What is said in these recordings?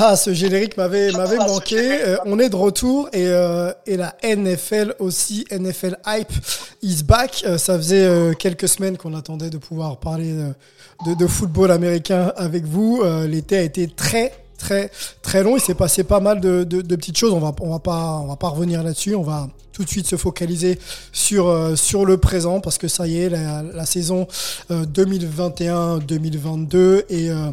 Ah, ce générique m'avait m'avait manqué. Euh, on est de retour et, euh, et la NFL aussi, NFL hype is back. Euh, ça faisait euh, quelques semaines qu'on attendait de pouvoir parler de, de football américain avec vous. L'été a été très très très long. Il s'est passé pas mal de, de, de petites choses. On va on va pas on va pas revenir là-dessus. On va tout de suite se focaliser sur euh, sur le présent parce que ça y est, la, la saison euh, 2021-2022 est euh,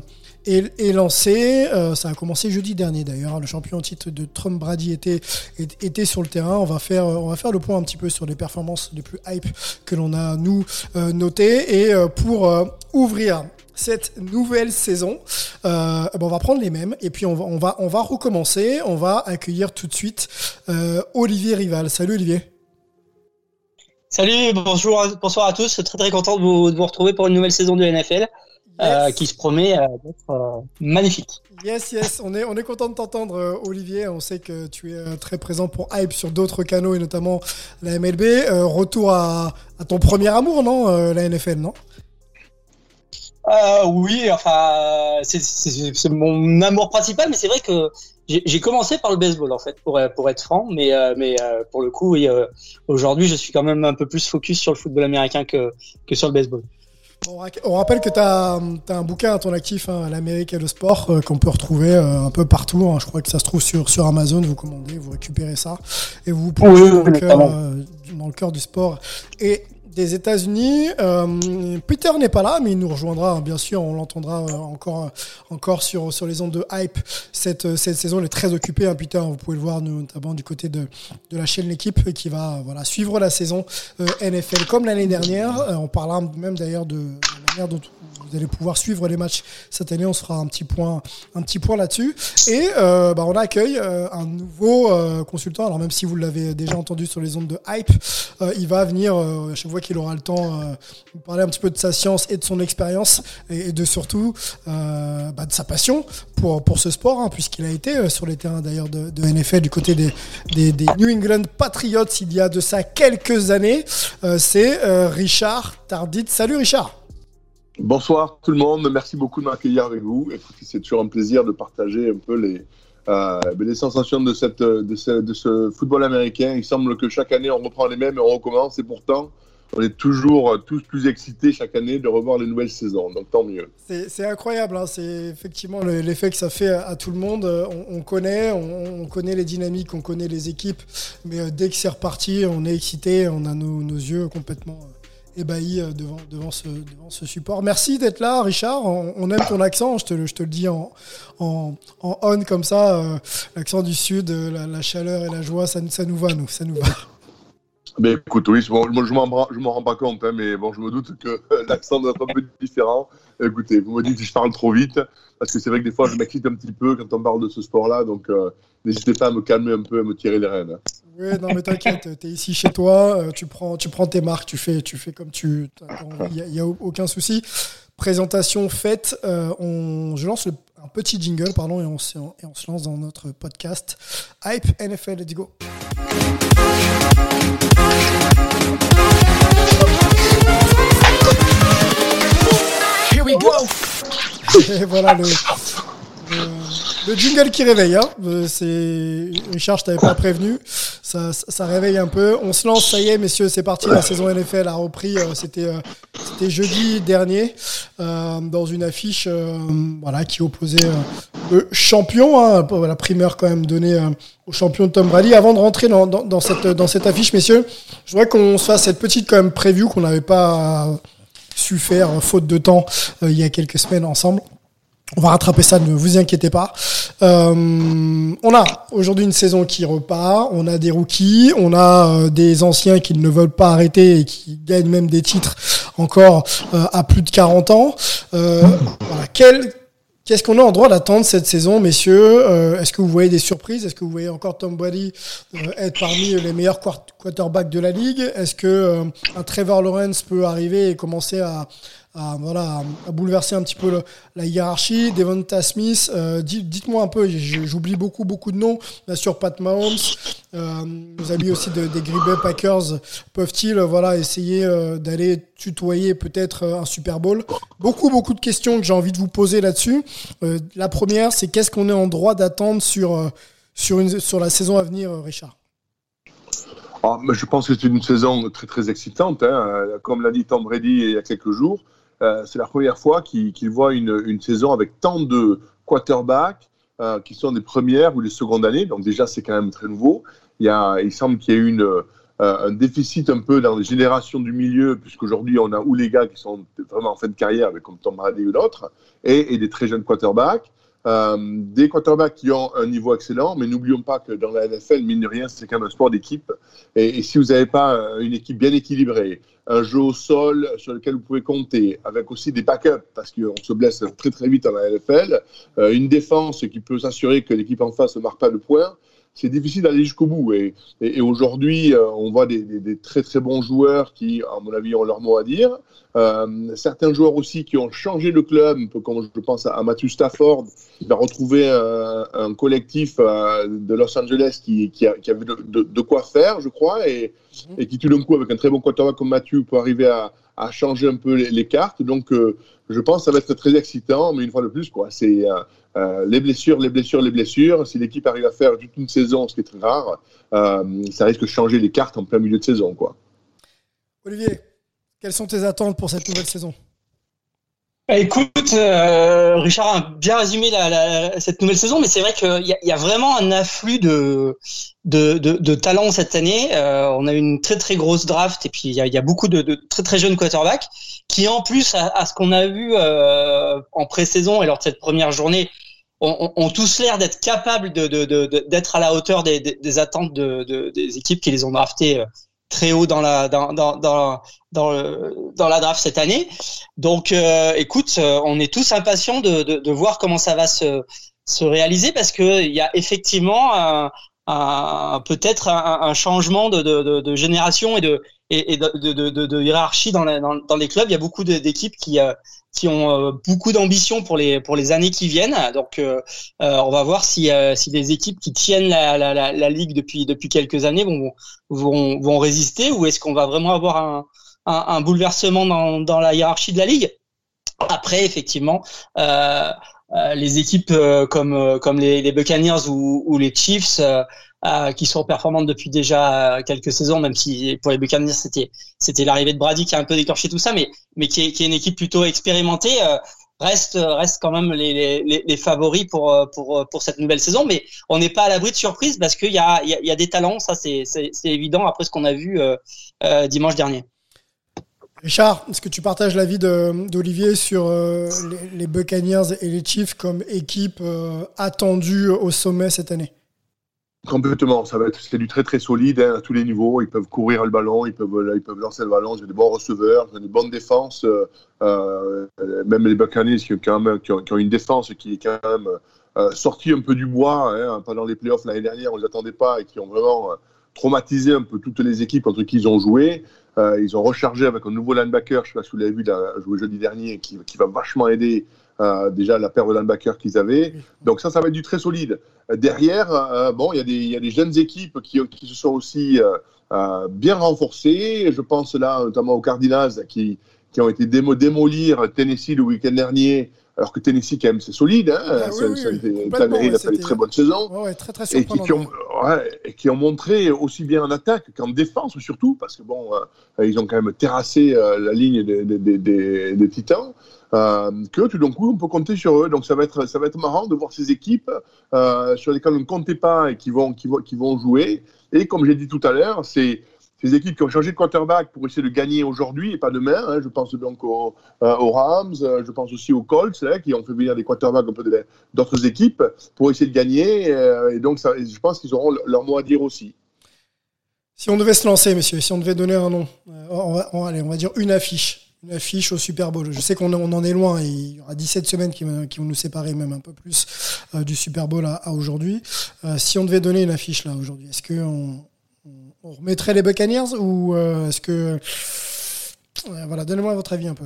est, lancé. Euh, ça a commencé jeudi dernier d'ailleurs. Le champion titre de Trump Brady était, sur le terrain. On va faire, on va faire le point un petit peu sur les performances les plus hype que l'on a nous euh, notées. Et euh, pour euh, ouvrir cette nouvelle saison, euh, ben, on va prendre les mêmes et puis on va, on va, on va recommencer. On va accueillir tout de suite euh, Olivier Rival. Salut Olivier. Salut, bonjour, bonsoir à tous. Très très content de vous, retrouver pour une nouvelle saison de NFL euh, Yes. qui se promet euh, d'être euh, magnifique. Yes, yes, on est, on est content de t'entendre, euh, Olivier. On sait que tu es euh, très présent pour Hype sur d'autres canaux et notamment la MLB. Euh, retour à, à ton premier amour, non euh, La NFL, non? Euh, oui, enfin, euh, c'est- mon amour principal, mais c'est vrai que j'ai commencé par le baseball en fait, pour, pour être franc, mais, euh, mais euh, pour le coup, oui, euh, aujourd'hui, je suis quand même un peu plus focus sur le football américain que, que sur le baseball. On, ra- on rappelle que tu as, un bouquin à ton actif, hein, l'Amérique et le sport, euh, qu'on peut retrouver euh, un peu partout. hein. Je crois que ça se trouve sur, sur Amazon. Vous commandez, vous récupérez ça et vous vous plongez Oui, oui, dans, le cœur, notamment. euh, du- dans le cœur du sport et des États-Unis. Euh, Peter n'est pas là, mais il nous rejoindra, hein, bien sûr. On l'entendra euh, encore, euh, encore sur, sur les ondes de hype cette, cette saison. Il est très occupé, hein, Peter. Vous pouvez le voir, notamment du côté de, de la chaîne L'équipe, qui va voilà, suivre la saison NFL comme l'année dernière. On parlera même d'ailleurs de la manière dont vous allez pouvoir suivre les matchs cette année. On se fera un petit point, point là-dessus. Et bah, on accueille un nouveau consultant. Alors même si vous l'avez déjà entendu sur les ondes de hype, il va venir à chaque qu'il aura le temps euh, nous parler un petit peu de sa science et de son expérience et, de surtout euh, bah, de sa passion pour pour ce sport, hein, puisqu'il a été euh, sur les terrains d'ailleurs de, NFL du côté des, des, New England Patriots il y a de ça quelques années. Euh, C'est Richard Tardit. Salut Richard. Bonsoir tout le monde, merci beaucoup de m'accueillir avec vous. C'est toujours un plaisir de partager un peu les, ben, les sensations de, cette, de, ce, de ce football américain. Il semble que chaque année on reprend les mêmes et on recommence et pourtant on est toujours euh, tous plus excités chaque année de revoir les nouvelles saisons, donc tant mieux. C'est incroyable, hein. c'est effectivement le- l'effet que ça fait à, tout le monde. Euh, On, on connaît, on, on connaît les dynamiques, on connaît les équipes, mais euh, dès que c'est reparti, on est excité, on a nos, yeux complètement ébahis devant, ce, support. Merci d'être là, Richard. On, aime ton accent, je te, le- dis en, en, on comme ça, l'accent du sud, la, chaleur et la joie, ça, ça nous va, nous, ça nous va. Mais écoute, oui, bon, je je m'en rends pas compte, hein, mais bon, je me doute que l'accent doit être un peu différent. Écoutez, vous me dites si je parle trop vite, parce que c'est vrai que des fois, je m'excite un petit peu quand on parle de ce sport-là, donc euh, n'hésitez pas à me calmer un peu, à me tirer les rênes. Oui, non, mais t'inquiète, t'es ici chez toi, euh, tu prends, tu prends tes marques, tu fais, tu fais comme tu il n'y a, aucun souci. Présentation faite, euh, on, je lance le- un petit jingle, pardon, et on, se- et on se lance dans notre podcast Hype NFL, let's go. Here we go. Et voilà le, le, le jingle qui réveille. Hein. Euh, C'est Richard, je t'avais pas prévenu. Ça, ça, réveille un peu. On se lance, ça y est, messieurs, c'est parti. La saison NFL a repris. euh, C'était euh, c'était jeudi dernier dans une affiche voilà qui opposait le champion. Hein, la primeur quand même donnée au champion Tom Brady. Avant de rentrer dans, dans, dans, cette, dans cette affiche, messieurs, je voudrais qu'on se fasse cette petite quand même preview qu'on n'avait pas su faire faute de temps il y a quelques semaines ensemble. On va rattraper ça, ne vous inquiétez pas. Euh, on a aujourd'hui une saison qui repart, on a des rookies, on a euh, des anciens qui ne veulent pas arrêter et qui gagnent même des titres encore euh, à plus de 40 ans. Qu'est-ce qu'on a en droit d'attendre cette saison, messieurs? Est-ce que vous voyez des surprises? Est-ce que vous voyez encore Tom Brady être parmi les meilleurs quarterbacks de la ligue? Est-ce que un Trevor Lawrence peut arriver et commencer à, à, voilà, à bouleverser un petit peu la hiérarchie. Devonta Smith, euh, dites-moi un peu, j'oublie beaucoup, beaucoup de noms. Bien sûr, Pat Mahomes, euh, amis aussi de, des Green Bay Packers, peuvent-ils voilà, essayer euh, d'aller tutoyer peut-être un Super Bowl? Beaucoup, beaucoup de questions que j'ai envie de vous poser là-dessus. la première, c'est qu'est-ce qu'on est en droit d'attendre sur, sur, une, sur la saison à venir, Richard? Ah, je pense que c'est une saison très très excitante. Hein. Comme l'a dit Tom Brady il y a quelques jours, euh, c'est la première fois qu'il voit une, saison avec tant de quarterbacks euh, qui sont des premières ou des secondes années. Donc déjà, c'est quand même très nouveau. Il, semble qu'il y ait une, euh, un déficit un peu dans les générations du milieu, puisqu'aujourd'hui, on a ou les gars qui sont vraiment en fin de carrière, comme Tom Brady ou d'autres, et, des très jeunes quarterbacks. Euh, des quarterbacks qui ont un niveau excellent, mais n'oublions pas que dans la NFL, mine de rien, c'est quand même un sport d'équipe. Et, si vous n'avez pas une équipe bien équilibrée, un jeu au sol sur lequel vous pouvez compter, avec aussi des backups, parce qu'on se blesse très très vite dans la NFL, euh, une défense qui peut s'assurer que l'équipe en face ne marque pas de points, c'est difficile d'aller jusqu'au bout. Et, et, aujourd'hui, euh, on voit des, des, des, très très bons joueurs qui, à mon avis, ont leur mot à dire. Euh, certains joueurs aussi qui ont changé le club, comme je pense à, Matthew Stafford, qui va retrouver un, un collectif euh, de Los Angeles qui, qui, a, qui avait de, de, de, quoi faire, je crois, et, et qui tout d'un coup, avec un très bon quarterback comme Matthew, peut arriver à, à changer un peu les, les cartes. Donc, je pense que ça va être très excitant, mais une fois de plus, quoi, c'est euh, euh, les blessures, les blessures, les blessures. Si l'équipe arrive à faire toute une saison, ce qui est très rare, ça risque de changer les cartes en plein milieu de saison, quoi. Olivier, quelles sont tes attentes pour cette nouvelle saison? Écoute, euh, Richard a bien résumé la, cette nouvelle saison, mais c'est vrai qu'il y, a vraiment un afflux de, de, de, de talents cette année. Euh, on a une très très grosse draft et puis il y a, beaucoup de, très très jeunes quarterbacks qui, en plus, à, ce qu'on a vu euh, en pré-saison et lors de cette première journée, ont, tous l'air d'être capables d'être à la hauteur des, des, attentes de, des équipes qui les ont draftés euh, très haut dans la dans dans dans dans, la draft cette année. Donc, euh, écoute, euh, on est tous impatients de, de, de, voir comment ça va se se réaliser parce que il y a effectivement un, un peut-être un, un, changement de, de, de, génération et de et, de, de, de, hiérarchie dans, la, dans, dans, les clubs. Il y a beaucoup d'équipes qui euh, qui ont euh, beaucoup d'ambition pour les pour les années qui viennent. Donc, euh, euh on va voir si si les équipes qui tiennent la, la, la, la, ligue depuis depuis quelques années vont vont, vont résister ou est-ce qu'on va vraiment avoir un, un, un, bouleversement dans, dans la hiérarchie de la ligue? Après, effectivement. Euh, les équipes comme comme les, les Buccaneers ou, ou les Chiefs euh, qui sont performantes depuis déjà quelques saisons, même si pour les Buccaneers c'était c'était l'arrivée de Brady qui a un peu déclenché tout ça, mais mais qui est, qui est une équipe plutôt expérimentée. Euh, reste reste quand même les, les, favoris pour pour pour cette nouvelle saison, mais on n'est pas à l'abri de surprise parce qu'il y a il y a, des talents, ça c'est c'est évident après ce qu'on a vu euh, euh, dimanche dernier. Richard, est-ce que tu partages l'avis d'Olivier sur euh, les, les, Buccaneers et les Chiefs comme équipe euh, attendue au sommet cette année? Complètement, ça va être c'est du très très solide hein, à tous les niveaux. Ils peuvent courir le ballon, ils peuvent ils peuvent lancer le ballon. Ils ont des bons receveurs, ils ont des bonnes défenses. Euh, même les Buccaneers qui ont quand même qui une défense qui est quand même euh, sortie un peu du bois hein, pendant les playoffs l'année dernière. On les attendait pas et qui ont vraiment euh, traumatisé un peu toutes les équipes contre qui ils ont joué. Euh, ils ont rechargé avec un nouveau linebacker, je sais pas si vous l'avez vu, là, joué jeudi dernier, qui va vachement aider euh, déjà la paire de linebackers qu'ils avaient. Donc ça, ça va être du très solide. Derrière, euh, bon, il y, a des, il y a des jeunes équipes qui, qui se sont aussi euh, bien renforcées. Je pense là notamment aux Cardinals qui, qui ont été démo démolir Tennessee le week-end dernier alors que Tennessee, quand même, c'est solide. Hein, Ah, oui, ça, oui, ça a oui, ouais, fait des très bonnes saisons. Ouais, ouais, très très Et qui, ont, et qui ont montré aussi bien en attaque qu'en défense surtout, parce que bon, euh, ils ont quand même terrassé euh, la ligne des, des, des, des- des Titans, euh, que tout d'un coup on peut compter sur eux. Donc ça va être, ça va être marrant de voir ces équipes euh, sur lesquelles on ne comptait pas et qui vont, qui vont, qui vont jouer. Et comme j'ai dit tout à l'heure, c'est ces équipes qui ont changé de quarterback pour essayer de gagner aujourd'hui et pas demain. hein. Je pense donc aux, euh, aux Rams, euh, je pense aussi aux Colts, là, qui ont fait venir des quarterbacks un peu d'autres équipes pour essayer de gagner. euh, et donc, je pense qu'ils auront leur mot à dire aussi. Si on devait se lancer, messieurs, si on devait donner un nom, on va, allez, on va dire une affiche. Une affiche au Super Bowl. Je sais qu'on on en est loin il y aura 17 semaines qui, vont- nous séparer même un peu plus du Super Bowl à, à aujourd'hui. Si on devait donner une affiche là aujourd'hui, est-ce qu'on on, remettrait les Buccaneers ou euh, est-ce que... Euh, voilà, donnez-moi votre avis un peu.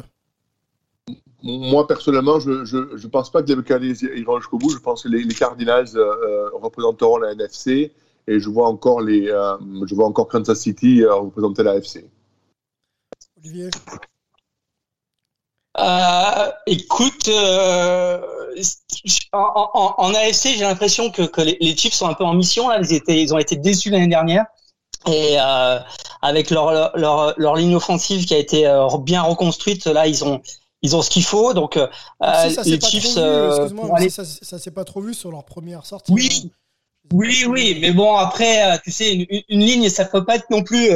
Moi, personnellement, je ne pense pas que les Buccaneers iront jusqu'au bout. Je pense que les, les Cardinals euh, représenteront la NFC et je vois encore, les, euh, je vois encore Kansas City euh, représenter la AFC. Olivier? Euh, écoute, euh, en, en, en AFC, j'ai l'impression que, que les, les, Chiefs sont un peu en mission. Là. Ils, étaient, ils ont été déçus l'année dernière. Et euh, avec leur, leur, leur, ligne offensive qui a été euh, bien reconstruite, là, ils ont, ils ont ce qu'il faut. Donc, euh, si, ça les Chiefs. euh, aller... ça, ça s'est pas trop vu sur leur première sortie. Oui, oui, oui. Mais bon, après, tu sais, une, une ligne, ça peut pas être non plus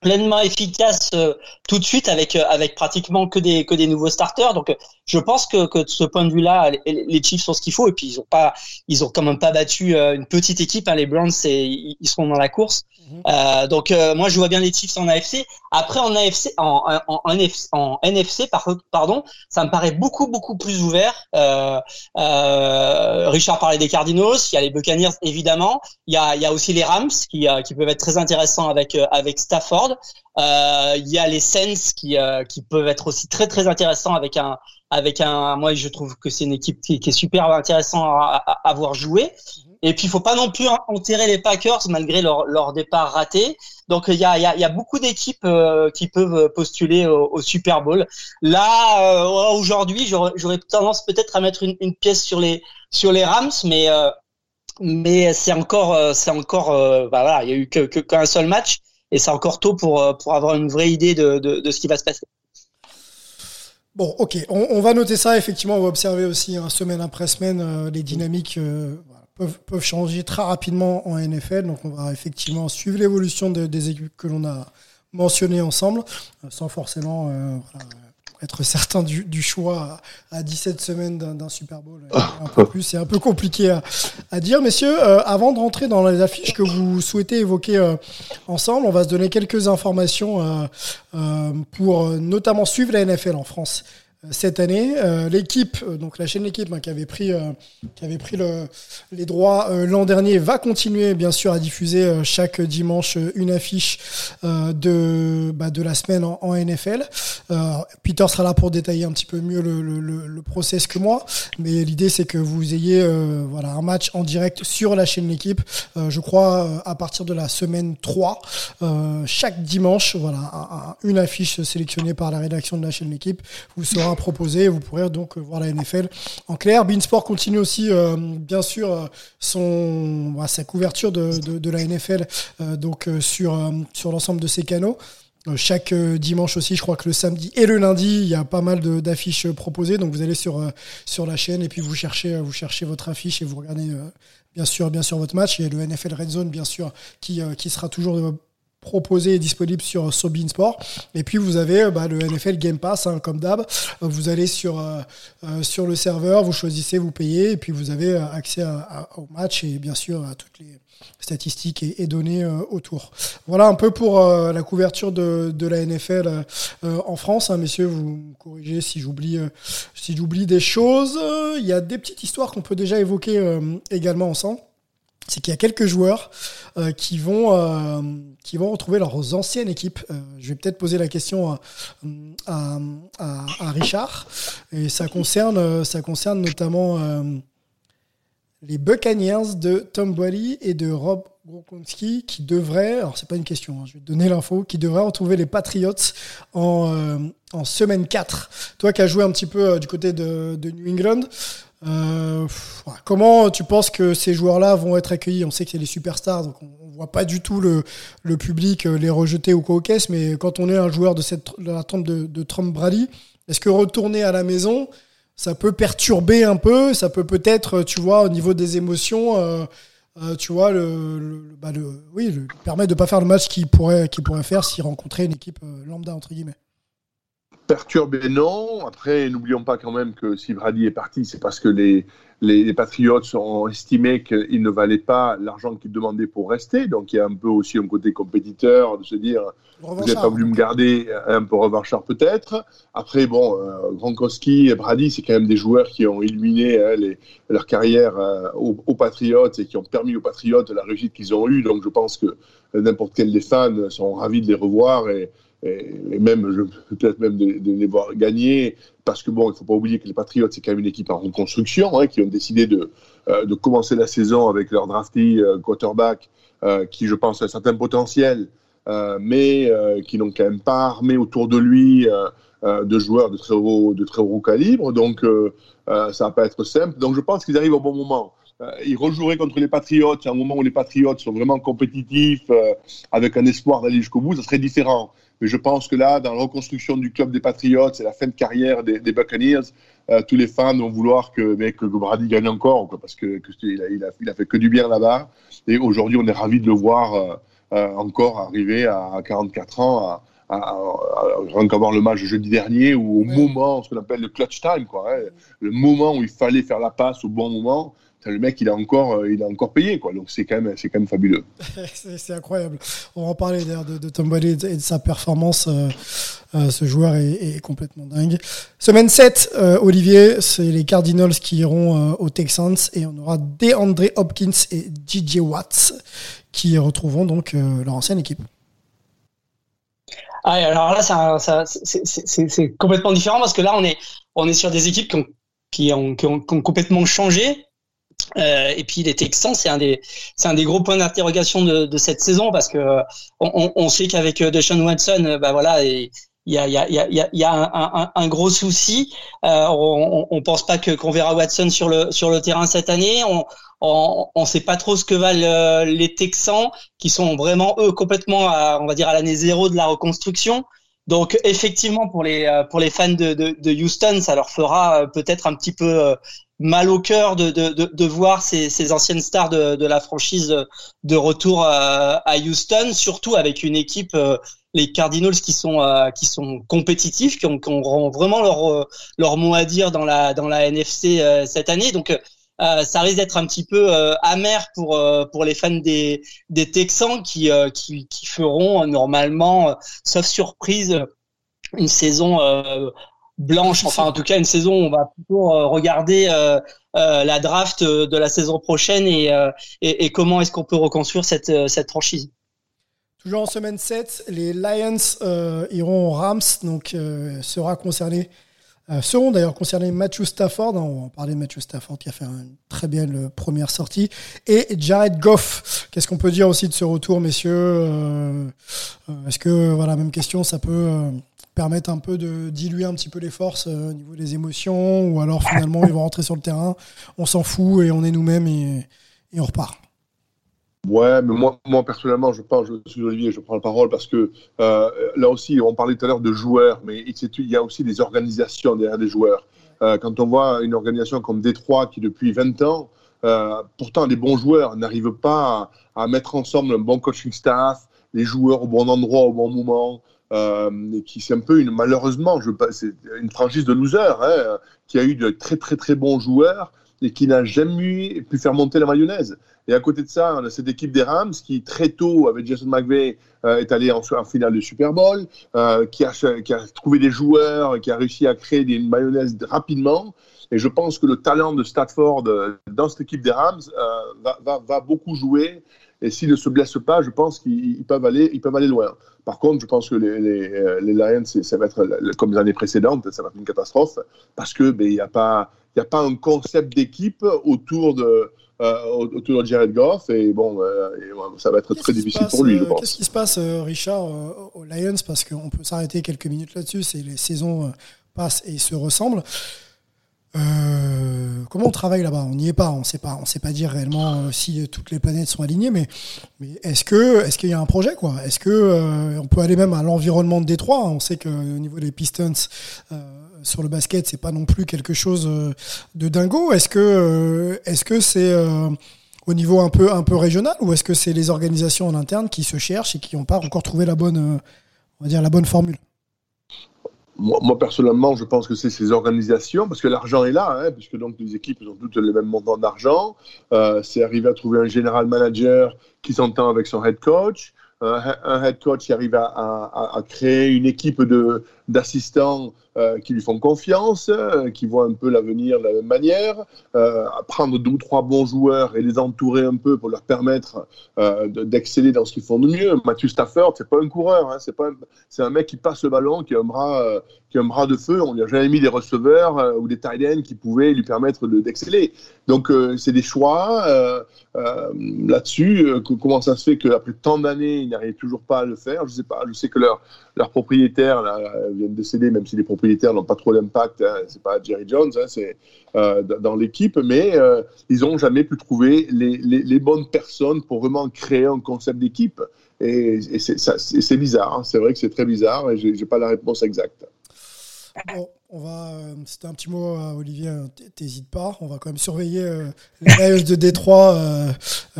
pleinement efficace euh, tout de suite avec euh, avec pratiquement que des que des nouveaux starters donc euh, je pense que, que de ce point de vue là les, les Chiefs sont ce qu'il faut et puis ils ont pas ils ont quand même pas battu euh, une petite équipe hein, les Browns c'est ils seront dans la course. Mm-hmm. donc moi je vois bien les Chiefs en AFC après en AFC en en, en, NFC, en NFC par, pardon ça me paraît beaucoup beaucoup plus ouvert. Richard parlait des Cardinals il y a les Buccaneers évidemment. Il y a il y a aussi les Rams qui qui peuvent être très intéressants avec avec Stafford. Euh, il y a les Saints qui euh, qui peuvent être aussi très très intéressants avec un avec un moi je trouve que c'est une équipe qui, qui, est super intéressant à, à, à voir jouer. Et puis il faut pas non plus enterrer les Packers malgré leur leur départ raté. Donc il y a y a, y a beaucoup d'équipes euh, qui peuvent postuler au, au Super Bowl. Là euh, aujourd'hui j'aurais tendance peut-être à mettre une, une, pièce sur les sur les Rams mais euh, mais c'est encore c'est encore bah voilà il y a eu que qu'un seul match et c'est encore tôt pour, pour avoir une vraie idée de, de, de, ce qui va se passer. Bon, ok, on, va noter ça. Effectivement, on va observer aussi, hein, semaine après semaine, euh, les dynamiques euh, peuvent, changer très rapidement en NFL. Donc, on va effectivement suivre l'évolution de, des équipes que l'on a mentionnées ensemble, euh, sans forcément être certain du, du, choix à 17 semaines d'un Super Bowl. Un peu plus, c'est un peu compliqué à, à dire. Messieurs, euh, avant de rentrer dans les affiches que vous souhaitez évoquer euh, ensemble, on va se donner quelques informations euh, pour notamment suivre la NFL en France cette année. Euh, l'équipe, donc la chaîne L'équipe hein, qui avait pris, euh, qui avait pris le, les droits euh, l'an dernier, va continuer bien sûr à diffuser euh, chaque dimanche une affiche euh, de, bah, de la semaine en, en NFL. Euh, Peter sera là pour détailler un petit peu mieux le, le, le process que moi, mais l'idée c'est que vous ayez euh, voilà, un match en direct sur la chaîne L'équipe. je crois à partir de la semaine 3, chaque dimanche, voilà, un, un, une affiche sélectionnée par la rédaction de la chaîne L'équipe vous sera proposé. Vous pourrez donc voir la NFL en clair. Beansport continue aussi, euh, bien sûr, son, bah, sa couverture de, de, la NFL euh, donc sur, sur l'ensemble de ses canaux. Chaque dimanche aussi, je crois que le samedi et le lundi, il y a pas mal d'affiches proposées. Donc vous allez sur sur la chaîne et puis vous cherchez vous cherchez votre affiche et vous regardez bien sûr bien sûr votre match. Il y a le NFL Red Zone bien sûr qui qui sera toujours proposé et disponible sur, sur Beansport. Et puis vous avez bah, le NFL Game Pass, hein, comme d'hab. Vous allez sur, euh, sur le serveur, vous choisissez, vous payez, et puis vous avez accès à, à, au match et bien sûr à toutes les statistiques et, données euh, autour. Voilà un peu pour euh, la couverture de, de la NFL en France. Hein, messieurs, vous corrigez si j'oublie si j'oublie des choses. Il y a des petites histoires qu'on peut déjà évoquer également ensemble c'est qu'il y a quelques joueurs euh, qui vont euh, qui vont retrouver leurs anciennes équipes. Euh, je vais peut-être poser la question à, Richard et ça concerne ça concerne notamment les Buccaneers de Tom Brady et de Rob Gronkowski qui devrait, alors c'est pas une question, hein, je vais te donner l'info, qui devrait retrouver les Patriots en, en semaine 4. Toi qui as joué un petit peu du côté de, de New England, euh, comment tu penses que ces joueurs-là vont être accueillis? On sait que c'est les superstars, donc on, on voit pas du tout le, le public euh, les rejeter ou quoi au mais quand on est un joueur de, cette, de la trempe de, Trump Brady, est-ce que retourner à la maison, ça peut perturber un peu, ça peut peut-être, tu vois, au niveau des émotions, euh, euh, tu vois, le, bah, le- oui, permettre de pas faire le match qu'il pourrait, qu'il pourrait faire s'il rencontrait une équipe euh, lambda entre guillemets. Perturbé, non. Après, n'oublions pas quand même que si Brady est parti, c'est parce que les, les, les Patriots ont estimé qu'il ne valait pas l'argent qu'ils demandaient pour rester. Donc, il y a un peu aussi un côté compétiteur de se dire vous n'avez pas voulu me garder, un peu revanchard peut-être. Après, bon, euh, Gronkowski et Brady, c'est quand même des joueurs qui ont illuminé hein, les, leur carrière euh, aux, aux Patriots et qui ont permis aux Patriots la réussite qu'ils ont eue. Donc, je pense que euh, n'importe quel des fans sont ravis de les revoir et, et, même, peut-être même de, les voir gagner. Parce que, bon, il ne faut pas oublier que les Patriots, c'est quand même une équipe en reconstruction, hein, qui ont décidé de, euh, de commencer la saison avec leur drafty euh, quarterback, euh, qui, je pense, a un certain potentiel mais qui n'ont quand même pas armé autour de lui de joueurs de très haut, de très haut calibre. Donc, ça va pas être simple. Donc, je pense qu'ils arrivent au bon moment. Ils rejoueraient contre les Patriots à un moment où les Patriots sont vraiment compétitifs, avec un espoir d'aller jusqu'au bout, ça serait différent. Mais je pense que là, dans la reconstruction du club des Patriots, c'est la fin de carrière des, des Buccaneers. Euh, tous les fans vont vouloir que, mais que Brady gagne encore, quoi, parce que, que il, a, il, a, il a fait que du bien là-bas. Et aujourd'hui, on est ravis de le voir. Euh, euh, encore arrivé à 44 ans à, à, à, à encore voir le match jeudi dernier ou au moment, ce qu'on appelle le clutch time, quoi, hein, le moment où il fallait faire la passe au bon moment. Le mec, il a encore, euh, il a encore payé, quoi. Donc c'est quand même, c'est quand même fabuleux. c'est incroyable. On va en parler d'ailleurs de, de Tom Brady et de, et de sa performance. Euh, euh, ce joueur est, est complètement dingue. Semaine 7, euh, Olivier, c'est les Cardinals qui iront euh, aux Texans et on aura DeAndre Hopkins et DJ Watts qui retrouveront donc euh, leur ancienne équipe. Ah, alors là, ça, ça, c'est- complètement différent parce que là, on est, on est sur des équipes qui ont, qui ont, qui ont, qui ont complètement changé. Euh, et puis les Texans, c'est un des, c'est un des gros points d'interrogation de, de cette saison parce que euh, on, on- sait qu'avec euh, Deshaun Watson, euh, bah voilà, il y a, il y a, il y a, y a- un, un, un gros souci. Euh, on, on, pense pas que qu'on verra Watson sur le sur le terrain cette année. On on, on sait pas trop ce que valent les Texans qui sont vraiment eux complètement à, on va dire à l'année zéro de la reconstruction. Donc effectivement pour les euh, pour les fans de, de, de Houston, ça leur fera euh, peut-être un petit peu euh, mal au cœur de, de, de, voir ces, ces anciennes stars de, de la franchise de retour à, à Houston, surtout avec une équipe les Cardinals qui sont qui sont compétitifs, qui ont, qui ont vraiment leur leur mot à dire dans la dans la NFC cette année. Donc euh, ça risque d'être un petit peu euh, amer pour euh, pour les fans des Texans qui qui, feront normalement, sauf surprise, une saison blanche. Enfin, en tout cas, une saison où on va plutôt regarder la draft de la saison prochaine et comment est-ce qu'on peut reconstruire cette cette franchise. Toujours en semaine 7, les Lions iront aux Rams, donc sera concerné, seront d'ailleurs concernés Matthew Stafford, on parler de Matthew Stafford qui a fait une très belle première sortie, et Jared Goff. Qu'est-ce qu'on peut dire aussi de ce retour, messieurs euh, euh, Est-ce que, voilà, même question, ça peut euh, permettre un peu de diluer un petit peu les forces euh, au niveau des émotions, ou alors finalement ils vont rentrer sur le terrain, on s'en fout et on est nous-mêmes et, et on repart Ouais, mais moi, moi personnellement, je pense, je suis Olivier, je prends la parole parce que euh, là aussi, on parlait tout à l'heure de joueurs, mais il y a aussi des organisations derrière des joueurs. Euh, quand on voit une organisation comme Détroit qui, depuis 20 ans, euh, pourtant les bons joueurs n'arrivent pas à, mettre ensemble un bon coaching staff, les joueurs au bon endroit, au bon moment, et qui c'est un peu une, malheureusement, je c'est une franchise de losers, hein, qui a eu de très très très bons joueurs et qui n'a jamais pu faire monter la mayonnaise. Et à côté de ça, on a cette équipe des Rams qui, très tôt, avec Jason McVay, euh, est allé en, en, finale du Super Bowl, euh, qui, a, trouvé des joueurs, qui a réussi à créer des mayonnaises rapidement. Et je pense que le talent de Stafford euh, dans cette équipe des Rams euh, va, beaucoup jouer. Et s'ils ne se blessent pas, je pense qu'ils peuvent aller, ils peuvent aller loin. Par contre, je pense que les, les, les Lions, ça va être comme les années précédentes, ça va être une catastrophe parce que ben, il n'y a pas, il a pas un concept d'équipe autour de euh, autour de Jared Goff et bon, euh, ça va être très difficile pour lui, je pense. Qu'est-ce qui se passe, Richard, aux Lions? Parce qu'on peut s'arrêter quelques minutes là-dessus. C'est les saisons passent et se ressemblent. Euh, comment on travaille là-bas? On n'y est pas, on sait pas, on sait pas dire réellement euh, si toutes les planètes sont alignées, mais, est-ce que est-ce qu'il y a un projet quoi? Est-ce que euh, on peut aller même à l'environnement de Détroit? On sait que au niveau des Pistons sur le basket, c'est pas non plus quelque chose de dingo. Est-ce que est-ce c'est au niveau un peu un peu régional ou est-ce que c'est les organisations en interne qui se cherchent et qui n'ont pas encore trouvé la bonne on va dire la bonne formule? Moi, personnellement, je pense que c'est ces organisations, parce que l'argent est là, hein, puisque donc les équipes ont toutes les mêmes montants d'argent. Euh, c'est arriver à trouver un général manager qui s'entend avec son head coach, un head coach qui arrive à créer une équipe de, d'assistants euh, qui lui font confiance, euh, qui voient un peu l'avenir de la même manière, euh, prendre deux ou trois bons joueurs et les entourer un peu pour leur permettre euh, d'exceller dans ce qu'ils font de mieux. Matthew Stafford, c'est pas un coureur, hein, c'est un mec qui passe le ballon, qui a un bras, qui a un bras de feu. On lui a jamais mis des receveurs ou des tight ends qui pouvaient lui permettre d'exceller. Donc c'est des choix là-dessus. comment ça se fait qu'après tant d'années, ils n'arrivent toujours pas à le faire? Je sais pas. Je sais que leur leur propriétaire là, viennent de décéder, même si les propriétaires n'ont pas trop d'impact. Hein, c'est pas Jerry Jones, hein, c'est euh, dans l'équipe, mais euh, ils n'ont jamais pu trouver les, les, bonnes personnes pour vraiment créer un concept d'équipe. Et, et c'est bizarre. Hein, c'est vrai que c'est très bizarre et j'ai pas la réponse exacte. Bon, on va. Euh, C'était un petit mot, à Olivier. Euh, t'hésites pas. On va quand même surveiller euh, les Lions de Détroit,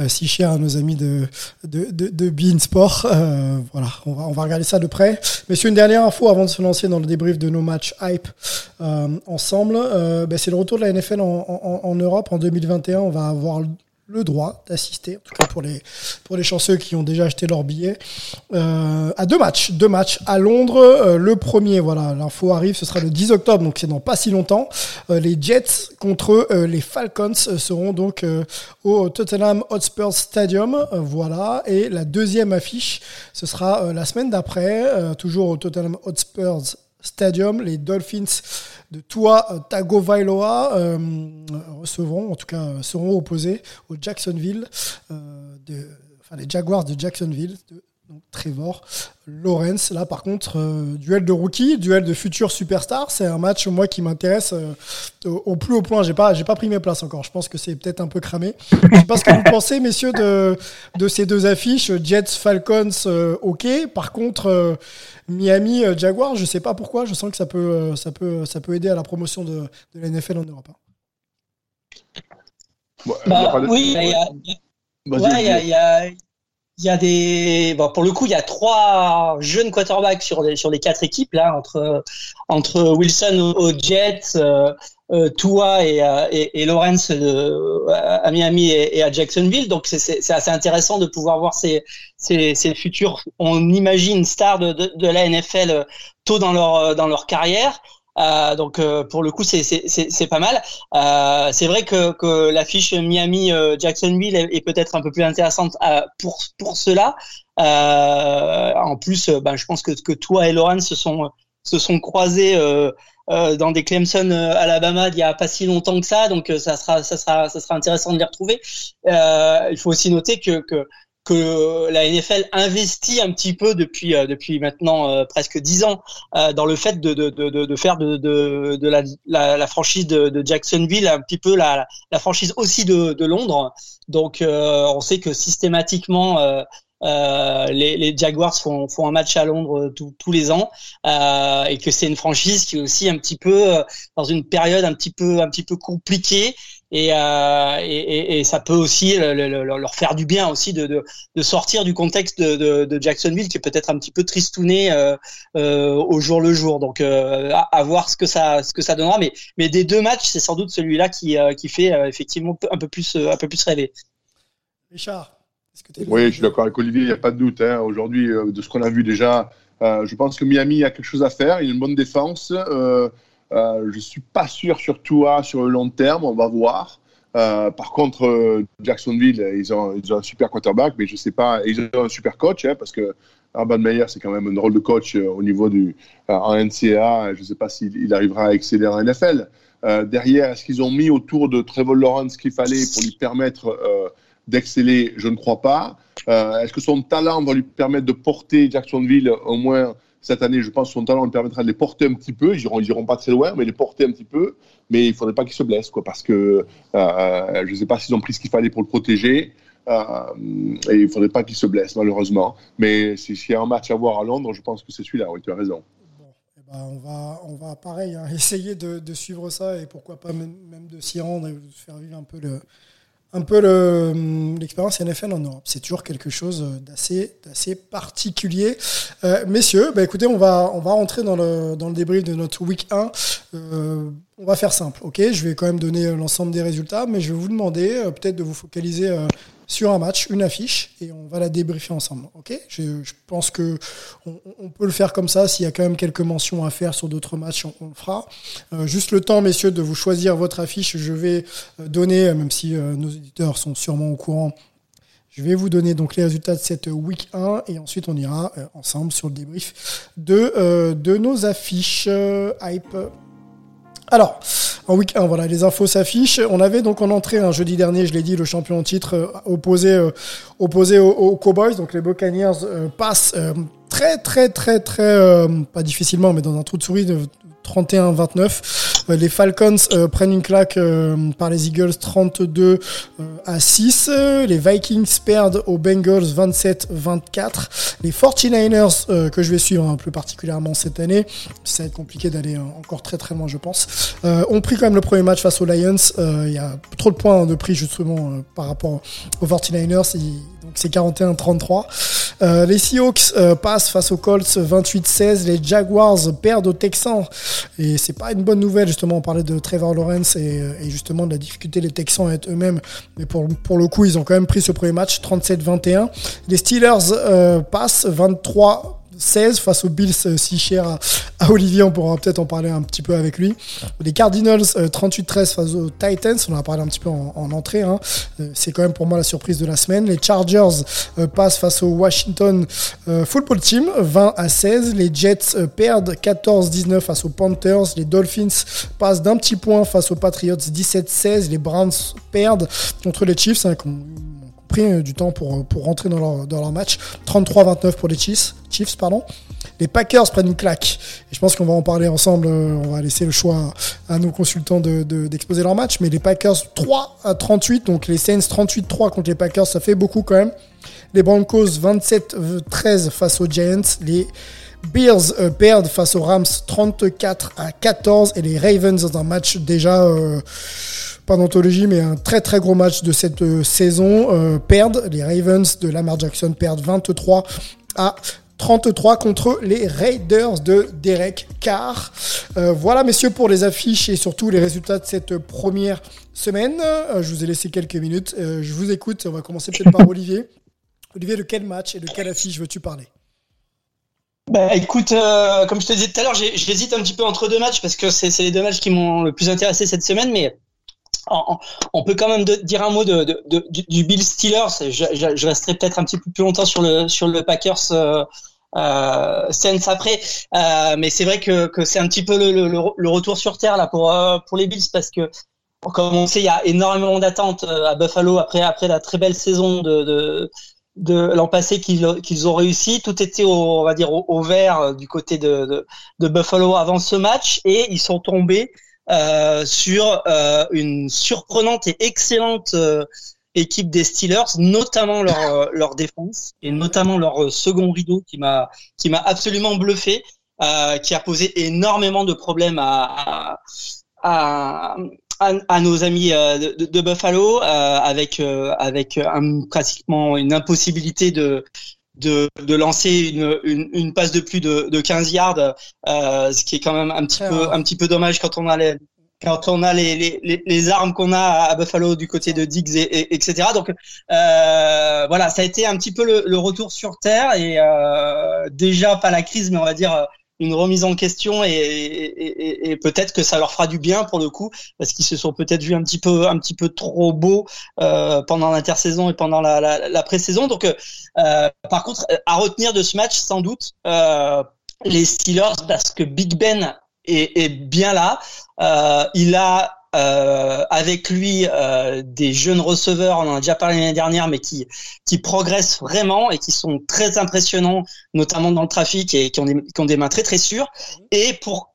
si cher à nos amis de de de, Sport. voilà, on va on va regarder ça de près. Messieurs, une dernière info avant de se lancer dans le débrief de nos matchs hype ensemble. Ben, c'est le retour de la NFL en, en, en Europe en 2021. On va avoir le droit d'assister, en tout cas pour les, pour chanceux qui ont déjà acheté leur billet, euh, à deux matchs. Deux matchs à Londres. Euh, le premier, voilà, l'info arrive, ce sera le 10 octobre, donc c'est dans pas si longtemps. Euh, les Jets contre les Falcons seront donc au Tottenham Hotspur Stadium. voilà. Et la deuxième affiche, ce sera la semaine d'après, toujours au Tottenham Hotspur Stadium. Les Dolphins de Tua Tagovailoa euh, recevront, en tout cas seront opposés au Jacksonville, euh, de, enfin les Jaguars de Jacksonville, donc Trevor Lawrence. Là, par contre, euh, duel de rookie, duel de futur superstar. C'est un match, moi, qui m'intéresse euh, au, plus haut point. J'ai pas, j'ai pas pris mes places encore. Je pense que c'est peut-être un peu cramé. Je sais pas ce que vous pensez, messieurs, de, de ces deux affiches. Jets, Falcons, euh, ok. Par contre, Miami, Jaguars, je sais pas pourquoi. Je sens que ça peut, ça peut, ça peut aider à la promotion de, de la NFL en Europe. Bah, oui, il y a il y a des bon, pour le coup il y a trois jeunes quarterbacks sur les sur les quatre équipes là entre entre Wilson aux Jets euh, euh, Tua et, euh, et, et, Lawrence à Miami et, et, à Jacksonville. Donc c'est assez intéressant de pouvoir voir ces ces, ces futurs on imagine stars de, de, de la NFL tôt dans leur dans leur carrière euh, donc euh, pour le coup c'est c'est pas mal. Euh, c'est vrai que, que l'affiche Miami Jacksonville est, peut-être un peu plus intéressante pour pour cela. en plus, ben, je pense que que toi et Lawrence se sont se sont croisés dans des Clemson Alabama il y a pas si longtemps que ça, donc ça sera ça sera ça sera intéressant de les retrouver. il faut aussi noter que que que la NFL investit un petit peu depuis euh, depuis maintenant euh, presque dix ans euh, dans le fait de, de, de, de faire de, de, de la, la, la, franchise de, Jacksonville un petit peu la, la franchise aussi de, de Londres. Donc on sait que systématiquement les, les, Jaguars font, font, un match à Londres tous les ans euh, et que c'est une franchise qui est aussi un petit peu dans une période un petit peu un petit peu compliquée euh, et, et, et, ça peut aussi leur faire du bien aussi de, de, de sortir du contexte de, de, Jacksonville qui est peut-être un petit peu tristouné euh, euh, au jour le jour. Donc euh, à, voir ce que ça ce que ça donnera. Mais mais des deux matchs, c'est sans doute celui-là qui euh, qui fait effectivement un peu plus un peu plus rêver. Richard. Que oui, je suis d'accord avec Olivier, il n'y a pas de doute. Hein. Aujourd'hui, de ce qu'on a vu déjà, je pense que Miami a quelque chose à faire. Il a une bonne défense. Euh, je suis pas sûr sur toi sur le long terme, on va voir. Euh, par contre, euh, Jacksonville, ils ont, ils ont un super quarterback, mais je sais pas, ils ont un super coach, hein, parce que Urban Meyer, c'est quand même un rôle de coach au niveau du en NCAA. Je ne sais pas s'il arrivera à exceller en NFL. Derrière, est-ce qu'ils ont mis autour de Trevor Lawrence ce qu'il fallait pour lui permettre d'exceller? Je ne crois pas. Est-ce que son talent va lui permettre de porter Jacksonville au moins cette année, je pense que son talent lui permettra de les porter un petit peu. Ils iront, ils iront pas très loin, mais les porter un petit peu. Mais il faudrait pas qu'il se blesse, quoi, parce que euh, je ne sais pas s'ils ont pris ce qu'il fallait pour le protéger. Euh, et il faudrait pas qu'il se blesse, malheureusement. Mais s'il y a un match à voir à Londres, je pense que c'est celui-là. Oui, tu as raison. Eh ben, on, va, on va, pareil, hein, essayer de, de, suivre ça et pourquoi pas même, même de s'y rendre et de faire vivre un peu le, un peu l'expérience NFL en Europe. C'est toujours quelque chose d'assez d'assez particulier. Euh, messieurs, bah écoutez, on va on va rentrer dans le dans le débrief de notre week 1. Euh, on va faire simple, ok? Je vais quand même donner l'ensemble des résultats, mais je vais vous demander euh, peut-être de vous focaliser euh, sur un match, une affiche, et on va la débriefer ensemble. Ok? Je, pense que on, peut le faire comme ça. S'il y a quand même quelques mentions à faire sur d'autres matchs, on, le fera. Euh, juste le temps, messieurs, de vous choisir votre affiche. Je vais donner, même si euh, nos éditeurs sont sûrement au courant, je vais vous donner donc les résultats de cette week 1 et ensuite on ira euh, ensemble sur le débrief de, euh, de nos affiches hype alors, en week 1, voilà, les infos s'affichent. On avait donc en entrée un jeudi dernier, je l'ai dit, le champion en titre euh, opposé, euh, opposé aux, Cowboys. Donc les Buccaneers euh, passent très, très, très, très, pas difficilement, mais dans un trou de souris 31-29. Les Falcons euh, prennent une claque euh, par les Eagles 32 euh, à 6. Les Vikings perdent aux Bengals 27-24. Les 49ers, que je vais suivre un peu particulièrement cette année, ça va être compliqué d'aller encore très très loin je pense, ont pris quand même le premier match face aux Lions. Il y a trop de points de prix justement par rapport aux 49ers. Donc c'est 41-33. Euh, les Seahawks euh, passent face aux Colts 28-16. Les Jaguars perdent aux Texans. Et c'est pas une bonne nouvelle, justement. On parlait de Trevor Lawrence et, et justement de la difficulté des Texans à être eux-mêmes. Mais pour, le coup, ils ont quand même pris ce premier match 37-21. Les Steelers euh, passent 23 16 face aux Bills euh, si cher à, Olivier, on pourra peut-être en parler un petit peu avec lui. Les Cardinals euh, 38-13 face aux Titans, on en a parlé un petit peu en, en entrée, hein. euh, c'est quand même pour moi la surprise de la semaine. Les Chargers euh, passent face au Washington euh, Football Team 20 à 16. Les Jets perdent 14-19 face aux Panthers. Les Dolphins passent d'un petit point face aux Patriots 17-16. Les Browns perdent contre les Chiefs, hein, pris du temps pour, pour rentrer dans leur, dans leur match. 33-29 pour les Chiefs. Chiefs pardon. Les Packers prennent une claque. Et je pense qu'on va en parler ensemble. On va laisser le choix à nos consultants d'exposer de, leur match. Mais les Packers 3 à 38. Donc les Saints 38-3 contre les Packers, ça fait beaucoup quand même. Les Broncos 27-13 face aux Giants. Les Bears euh, perdent face aux Rams 34 à 14. Et les Ravens dans un match déjà... Euh, pas d'anthologie, mais un très très gros match de cette euh, saison, euh, perdent. Les Ravens de Lamar Jackson perdent 23 à 33 contre les Raiders de Derek Carr. Euh, voilà, messieurs, pour les affiches et surtout les résultats de cette première semaine. Je vous ai laissé quelques minutes. Je vous écoute. On va commencer peut-être par Olivier. Olivier, de quel match et de quelle affiche veux-tu parler? Bah, écoute, comme je te disais tout à l'heure, j'hésite un petit peu entre deux matchs parce que c'est les deux matchs qui m'ont le plus intéressé cette semaine, mais on, peut quand même dire un mot de, du Bill Steelers. Je, resterai peut-être un petit peu plus longtemps sur le sur le Packers euh, euh, Saints après, euh, mais c'est vrai que, que c'est un petit peu le, le, retour sur terre là pour pour les Bills parce que comme on sait, il y a énormément d'attentes à Buffalo après après la très belle saison de, de l'an passé qu'ils ont réussi. Tout était au, on va dire au, vert du côté de, de Buffalo avant ce match et ils sont tombés euh, sur euh, une surprenante et excellente euh, équipe des Steelers, notamment leur leur défense et notamment leur second rideau qui m'a qui m'a absolument bluffé, qui a posé énormément de problèmes à à, à, à nos amis de, de Buffalo avec avec un, pratiquement une impossibilité de de, de lancer une, une, une, passe de plus de, de 15 yards, euh, ce qui est quand même un petit peu un petit peu dommage quand on a les quand on a les, les, les armes qu'on a à Buffalo du côté de Diggs et, et etc. Donc euh, voilà, ça a été un petit peu le, le retour sur terre et euh, déjà pas la crise, mais on va dire une remise en question et, peut-être que ça leur fera du bien pour le coup parce qu'ils se sont peut-être vus un petit peu un petit peu trop beaux euh, pendant l'intersaison et pendant la, la, pré-saison. Donc, euh, par contre, à retenir de ce match, sans doute, euh, les Steelers parce que Big Ben est, est bien là. Euh, il a euh, avec lui euh, des jeunes receveurs, on en a déjà parlé l'année dernière, mais qui qui progressent vraiment et qui sont très impressionnants, notamment dans le trafic et qui ont des, qui ont des mains très très sûres. Et pour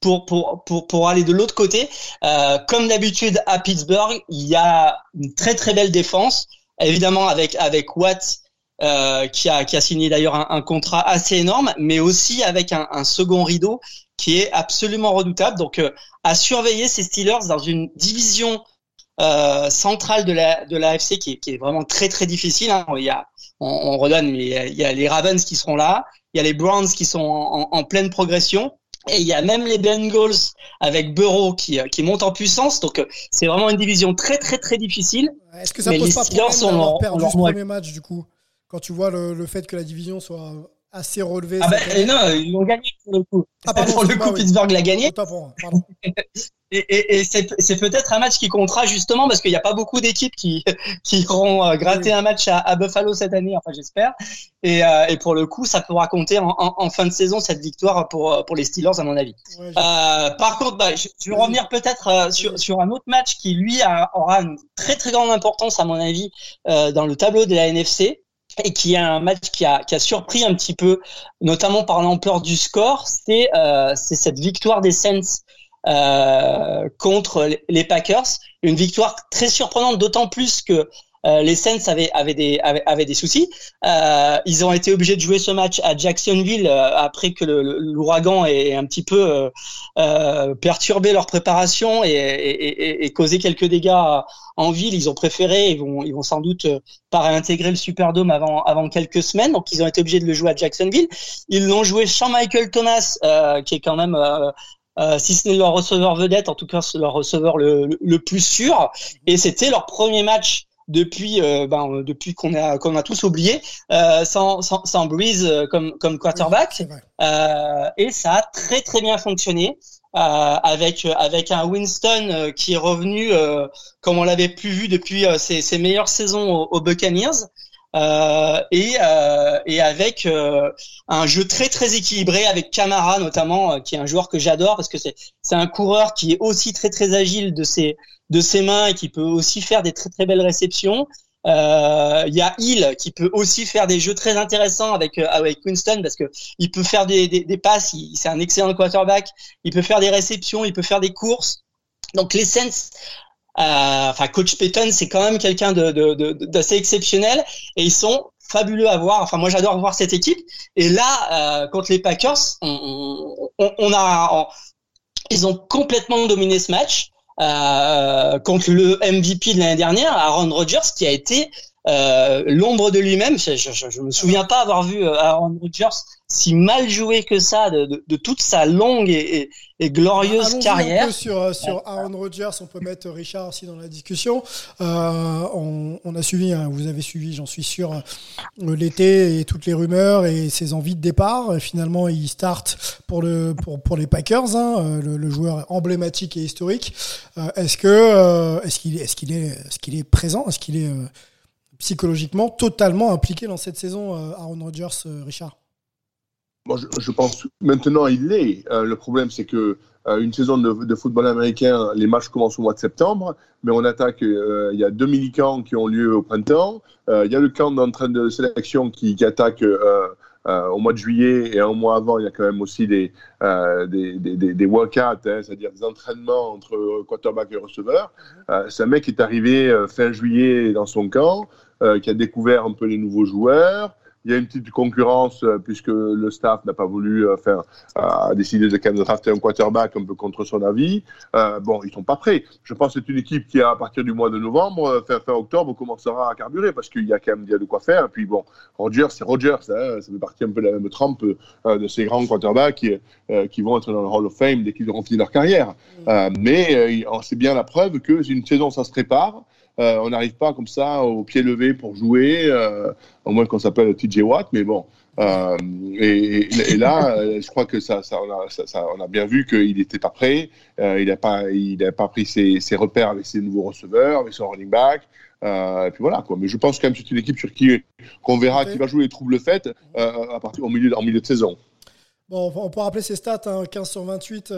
pour pour pour, pour aller de l'autre côté, euh, comme d'habitude à Pittsburgh, il y a une très très belle défense, évidemment avec avec Watt. Euh, qui a qui a signé d'ailleurs un, un, contrat assez énorme, mais aussi avec un, un second rideau qui est absolument redoutable. Donc, euh, à surveiller ces Steelers dans une division euh, centrale de la de l'AFC qui est, qui est vraiment très très difficile. Hein. Il y a, on, on redonne, mais il y, a, les Ravens qui seront là, il y a les Browns qui sont en, en, pleine progression. Et il y a même les Bengals avec Burrow qui, euh, qui monte en puissance. Donc c'est vraiment une division très très très difficile. Est-ce que ça pose pas problème d'avoir perdu ce premier match du coup Quand tu vois le, le fait que la division soit assez relevé. Ah ben non, ils l'ont gagné pour le coup. Ah, pardon, pour le coup, Pittsburgh l'a gagné. et, et, et c'est peut-être un match qui comptera justement parce qu'il n'y a pas beaucoup d'équipes qui, qui auront euh, gratté un match à, à, Buffalo cette année, enfin j'espère. Et, euh, et, pour le coup, ça pourra compter en, en, en, fin de saison cette victoire pour, pour les Steelers à mon avis. Ouais, euh, par contre, bah, je, je, vais revenir peut-être euh, sur, sur un autre match qui lui a, aura une très très grande importance à mon avis euh, dans le tableau de la NFC et qui est un match qui a, surpris un petit peu, notamment par l'ampleur du score, c'est euh, cette victoire des Saints euh, contre les Packers. Une victoire très surprenante, d'autant plus que euh, les Saints avaient, avaient, des, avaient, des soucis. Euh, ils ont été obligés de jouer ce match à Jacksonville euh, après que l'ouragan ait un petit peu euh, euh, perturbé leur préparation et, et, et, et, causé quelques dégâts en ville. Ils ont préféré, ils vont, ils vont sans doute pas réintégrer le Superdome avant, avant quelques semaines. Donc ils ont été obligés de le jouer à Jacksonville. Ils l'ont joué sans Michael Thomas, qui est quand même euh, si ce n'est leur receveur vedette, en tout cas leur receveur le, le, plus sûr. Et c'était leur premier match depuis euh, ben, depuis qu'on a qu'on a tous oublié euh, sans, sans, sans Breeze euh, comme comme quarterback. Euh, et ça a très très bien fonctionné euh, avec avec un Winston qui est revenu comme on l'avait plus vu depuis ses, ses, meilleures saisons aux, aux Buccaneers euh, et, euh, et avec euh, un jeu très très équilibré avec Camara notamment qui est un joueur que j'adore parce que c'est c'est un coureur qui est aussi très très agile de ses de ses mains et qui peut aussi faire des très très belles réceptions. Il y a Hill qui peut aussi faire des jeux très intéressants avec avec Winston parce que il peut faire des des, des passes, c'est un excellent quarterback, il peut faire des réceptions, il peut faire des courses. Donc les Saints euh, enfin, coach Payton, c'est quand même quelqu'un d'assez de, de, exceptionnel et ils sont fabuleux à voir. Enfin, moi, j'adore voir cette équipe. Et là, euh, contre les Packers, on, on, on a, ils ont complètement dominé ce match euh, contre le MVP de l'année dernière, Aaron Rodgers, qui a été euh, l'ombre de lui-même. Je, je, me souviens pas avoir vu euh, Aaron Rodgers si mal joué que ça de, de, de toute sa longue et, et, et glorieuse carrière. Un peu sur, euh, sur Aaron Rodgers, on peut mettre Richard aussi dans la discussion. Euh, on, on, a suivi, hein, vous avez suivi, j'en suis sûr, l'été et toutes les rumeurs et ses envies de départ. Finalement, il start pour le pour, pour les Packers, hein, le, le, joueur emblématique et historique. Euh, est-ce que est-ce qu'il est qu'il est présent, est-ce qu'il est psychologiquement totalement impliqué dans cette saison, Aaron Rodgers, Richard? Bon, je, je, pense maintenant il l'est. Euh, le problème, c'est que euh, une saison de, de, football américain, les matchs commencent au mois de septembre, mais on attaque. Euh, il y a deux mini-camps qui ont lieu au printemps. Il y a le camp d'entraînement de sélection qui, qui attaque. au mois de juillet et un mois avant, il y a quand même aussi des, des, des, des workouts, hein, c'est-à-dire des entraînements entre quarterback et receveur. c'est un mec qui est arrivé fin juillet dans son camp, qui a découvert un peu les nouveaux joueurs, il y a une petite concurrence euh, puisque le staff n'a pas voulu euh, faire, a décidé de quand même drafter un quarterback un peu contre son avis. Euh, bon, ils sont pas prêts. Je pense que c'est une équipe qui, à partir du mois de novembre, euh, fin, fin octobre, commencera à carburer parce qu'il y a quand même il y a de quoi faire. Et puis bon, Rogers, c'est Rogers. Hein, ça fait partie un peu de la même trempe euh, de ces grands quarterbacks qui, euh, qui, vont être dans le Hall of Fame dès qu'ils auront fini leur carrière. Mais c'est bien la preuve que une saison, ça se prépare. Euh, on n'arrive pas comme ça au pied levé pour jouer, euh, au moins qu'on s'appelle TJ Watt, mais bon, Euh, et, et, là, je crois que ça, ça, on, a, ça, on a bien vu qu'il n'était pas prêt. Il n'a pas, il pas pris ses, ses, repères avec ses nouveaux receveurs, avec son running back. Et puis voilà quoi. Mais je pense quand même que c'est une équipe sur qui qu'on verra qui va jouer les troubles faits à partir au milieu en milieu de saison. Bon, on peut rappeler ses stats, hein, 15 sur 28,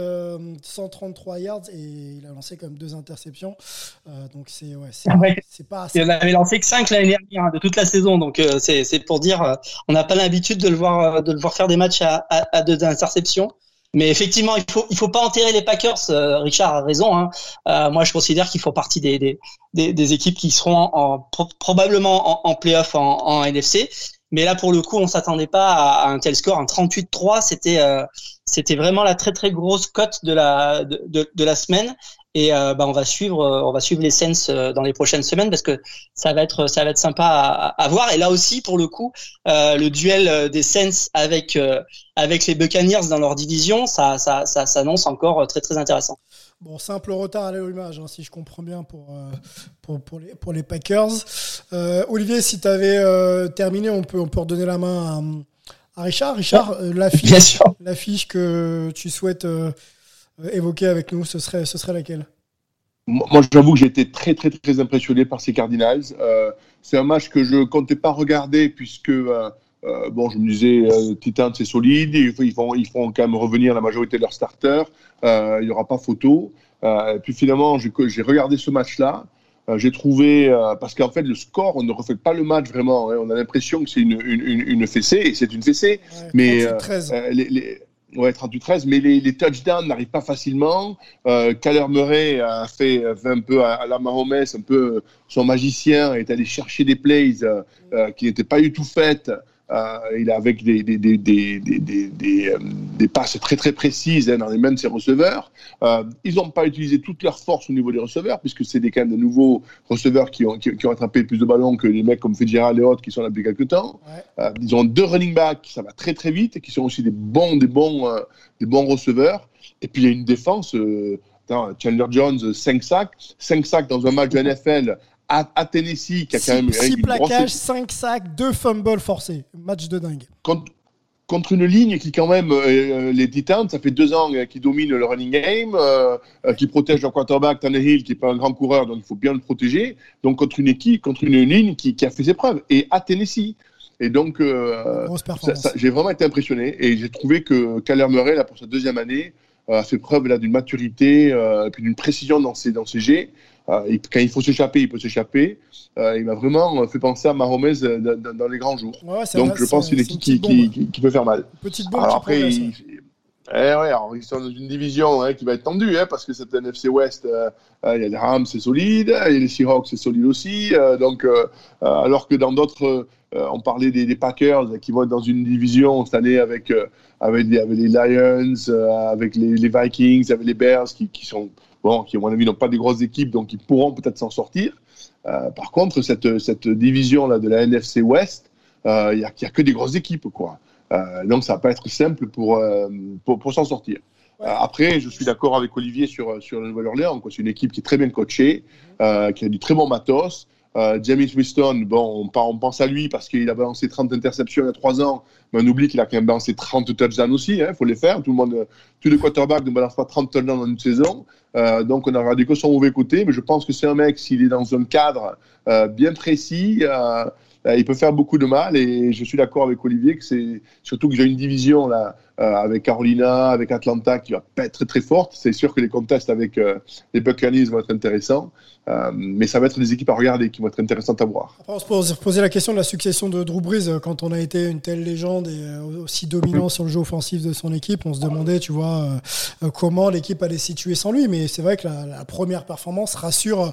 133 yards et il a lancé quand même deux interceptions. Euh, donc c'est ouais, c'est ah pas assez. Il avait lancé que 5 l'année dernière hein, de toute la saison, donc euh, c'est pour dire, euh, on n'a pas l'habitude de le voir de le voir faire des matchs à, à, à deux interceptions. Mais effectivement, il faut il faut pas enterrer les Packers. Richard a raison. Hein. moi, je considère qu'ils font partie des, des, des, des, équipes qui seront en, probablement en, en playoff en, en NFC. Mais là, pour le coup, on s'attendait pas à, un tel score. Un 38-3, c'était euh, c'était vraiment la très très grosse cote de la de, de, la semaine. Et euh, bah, on va suivre euh, on va suivre les Saints dans les prochaines semaines parce que ça va être ça va être sympa à, à voir. Et là aussi, pour le coup, le duel des Saints avec avec les Buccaneers dans leur division, ça ça ça s'annonce encore très très intéressant. Bon, simple retard à l'allumage, hein, si je comprends bien, pour, euh, pour, pour, les, pour les Packers. Euh, Olivier, si tu avais euh, terminé, on peut, on peut redonner la main à, Richard. Richard, l'affiche, l'affiche que tu souhaites évoquer avec nous, ce serait, ce serait laquelle? Moi, j'avoue que j'ai été très, très, très impressionné par ces Cardinals. c'est un match que je ne comptais pas regarder puisque euh, bon, je me disais, euh, Titan, c'est solide. Ils, ils, vont, ils font quand même revenir la majorité de leurs starters. Euh, il n'y aura pas photo. et puis finalement, j'ai regardé ce match-là. j'ai trouvé, parce qu'en fait, le score, on ne refait pas le match vraiment. Hein. on a l'impression que c'est une, une, une, fessée, et c'est une fessée. mais 38-13. les, les, Ouais, 38-13, mais les, les touchdowns n'arrivent pas facilement. Euh, Murray a fait, un peu à, la Mahomes, un peu son magicien, est allé chercher des plays qui n'étaient pas du tout faites. Euh, il est avec des, des, des, des, euh, des, passes très très précises hein, dans les mains de ses receveurs. Euh, ils n'ont pas utilisé toute leur force au niveau des receveurs, puisque c'est des quand de nouveaux receveurs qui ont, qui, ont attrapé plus de ballons que les mecs comme Fitzgerald et autres qui sont là depuis quelques temps. ils ont deux running backs, ça va très très vite, et qui sont aussi des bons, des bons, des bons receveurs. Et puis il y a une défense. Chandler Jones, 5 sacs. 5 sacs dans un match de NFL à, Tennessee, qui a quand même. 6 plaquages, 5 sacs, 2 fumbles forcés. Match de dingue. Contre, une ligne qui, quand même, euh, euh, les Titans, ça fait deux ans euh, qu'ils dominent le running game, qui protègent leur quarterback, Tannehill, qui n'est pas un grand coureur, donc il faut bien le protéger. Donc, contre une équipe, contre une ligne qui, a fait ses preuves. Et à Tennessee. Et donc, j'ai vraiment été impressionné. Et j'ai trouvé que Kyler Murray, là, pour sa deuxième année, a fait preuve d'une maturité et puis d'une précision dans ses, dans ses jets. Euh, quand il faut s'échapper, il peut s'échapper. Euh, il m'a vraiment fait penser à Mahomes euh, dans, les grands jours. Donc je pense que c'est une équipe qui, qui, peut faire mal. Petite bombe alors après, ils, eh ouais, alors, ils sont dans une division hein, qui va être tendue, hein, parce que cette NFC West, il y a les Rams, c'est solide, il y a les Seahawks, c'est solide aussi. donc, alors que dans d'autres, on parlait des, Packers qui vont être dans une division cette année avec, avec, les, avec les Lions, avec les, les, Vikings, avec les Bears qui, qui sont bon, qui, à mon avis, n'ont pas des grosses équipes, donc ils pourront peut-être s'en sortir. Euh, par contre, cette, cette division-là de la NFC West, euh, il n'y a, a, que des grosses équipes, quoi. Euh, donc, ça va pas être simple pour, pour, pour s'en sortir. Après, je suis d'accord avec Olivier sur, sur la Nouvelle-Orléans. C'est une équipe qui est très bien coachée, qui a du très bon matos. Euh, James Winston, bon, on, pense à lui parce qu'il a balancé 30 interceptions il y a 3 ans, mais on oublie qu'il a quand même balancé 30 touchdowns aussi, il hein, faut les faire. Tout le monde, tous les quarterbacks ne balancent pas 30 touchdowns dans une saison. Euh, donc on a regardé que son mauvais côté, mais je pense que c'est un mec, s'il est dans un cadre euh, bien précis, euh, il peut faire beaucoup de mal. Et je suis d'accord avec Olivier que c'est surtout que j'ai une division là euh, avec Carolina, avec Atlanta qui va pas être très très forte. C'est sûr que les contests avec euh, les Buccaneers vont être intéressants, mais ça va être des équipes à regarder qui vont être intéressantes à voir. Après, on se pose poser la question de la succession de Drew Brees quand on a été une telle légende et aussi dominant sur le jeu offensif de son équipe. On se demandait, tu vois, comment l'équipe allait situer sans lui. Mais c'est vrai que la, la première performance rassure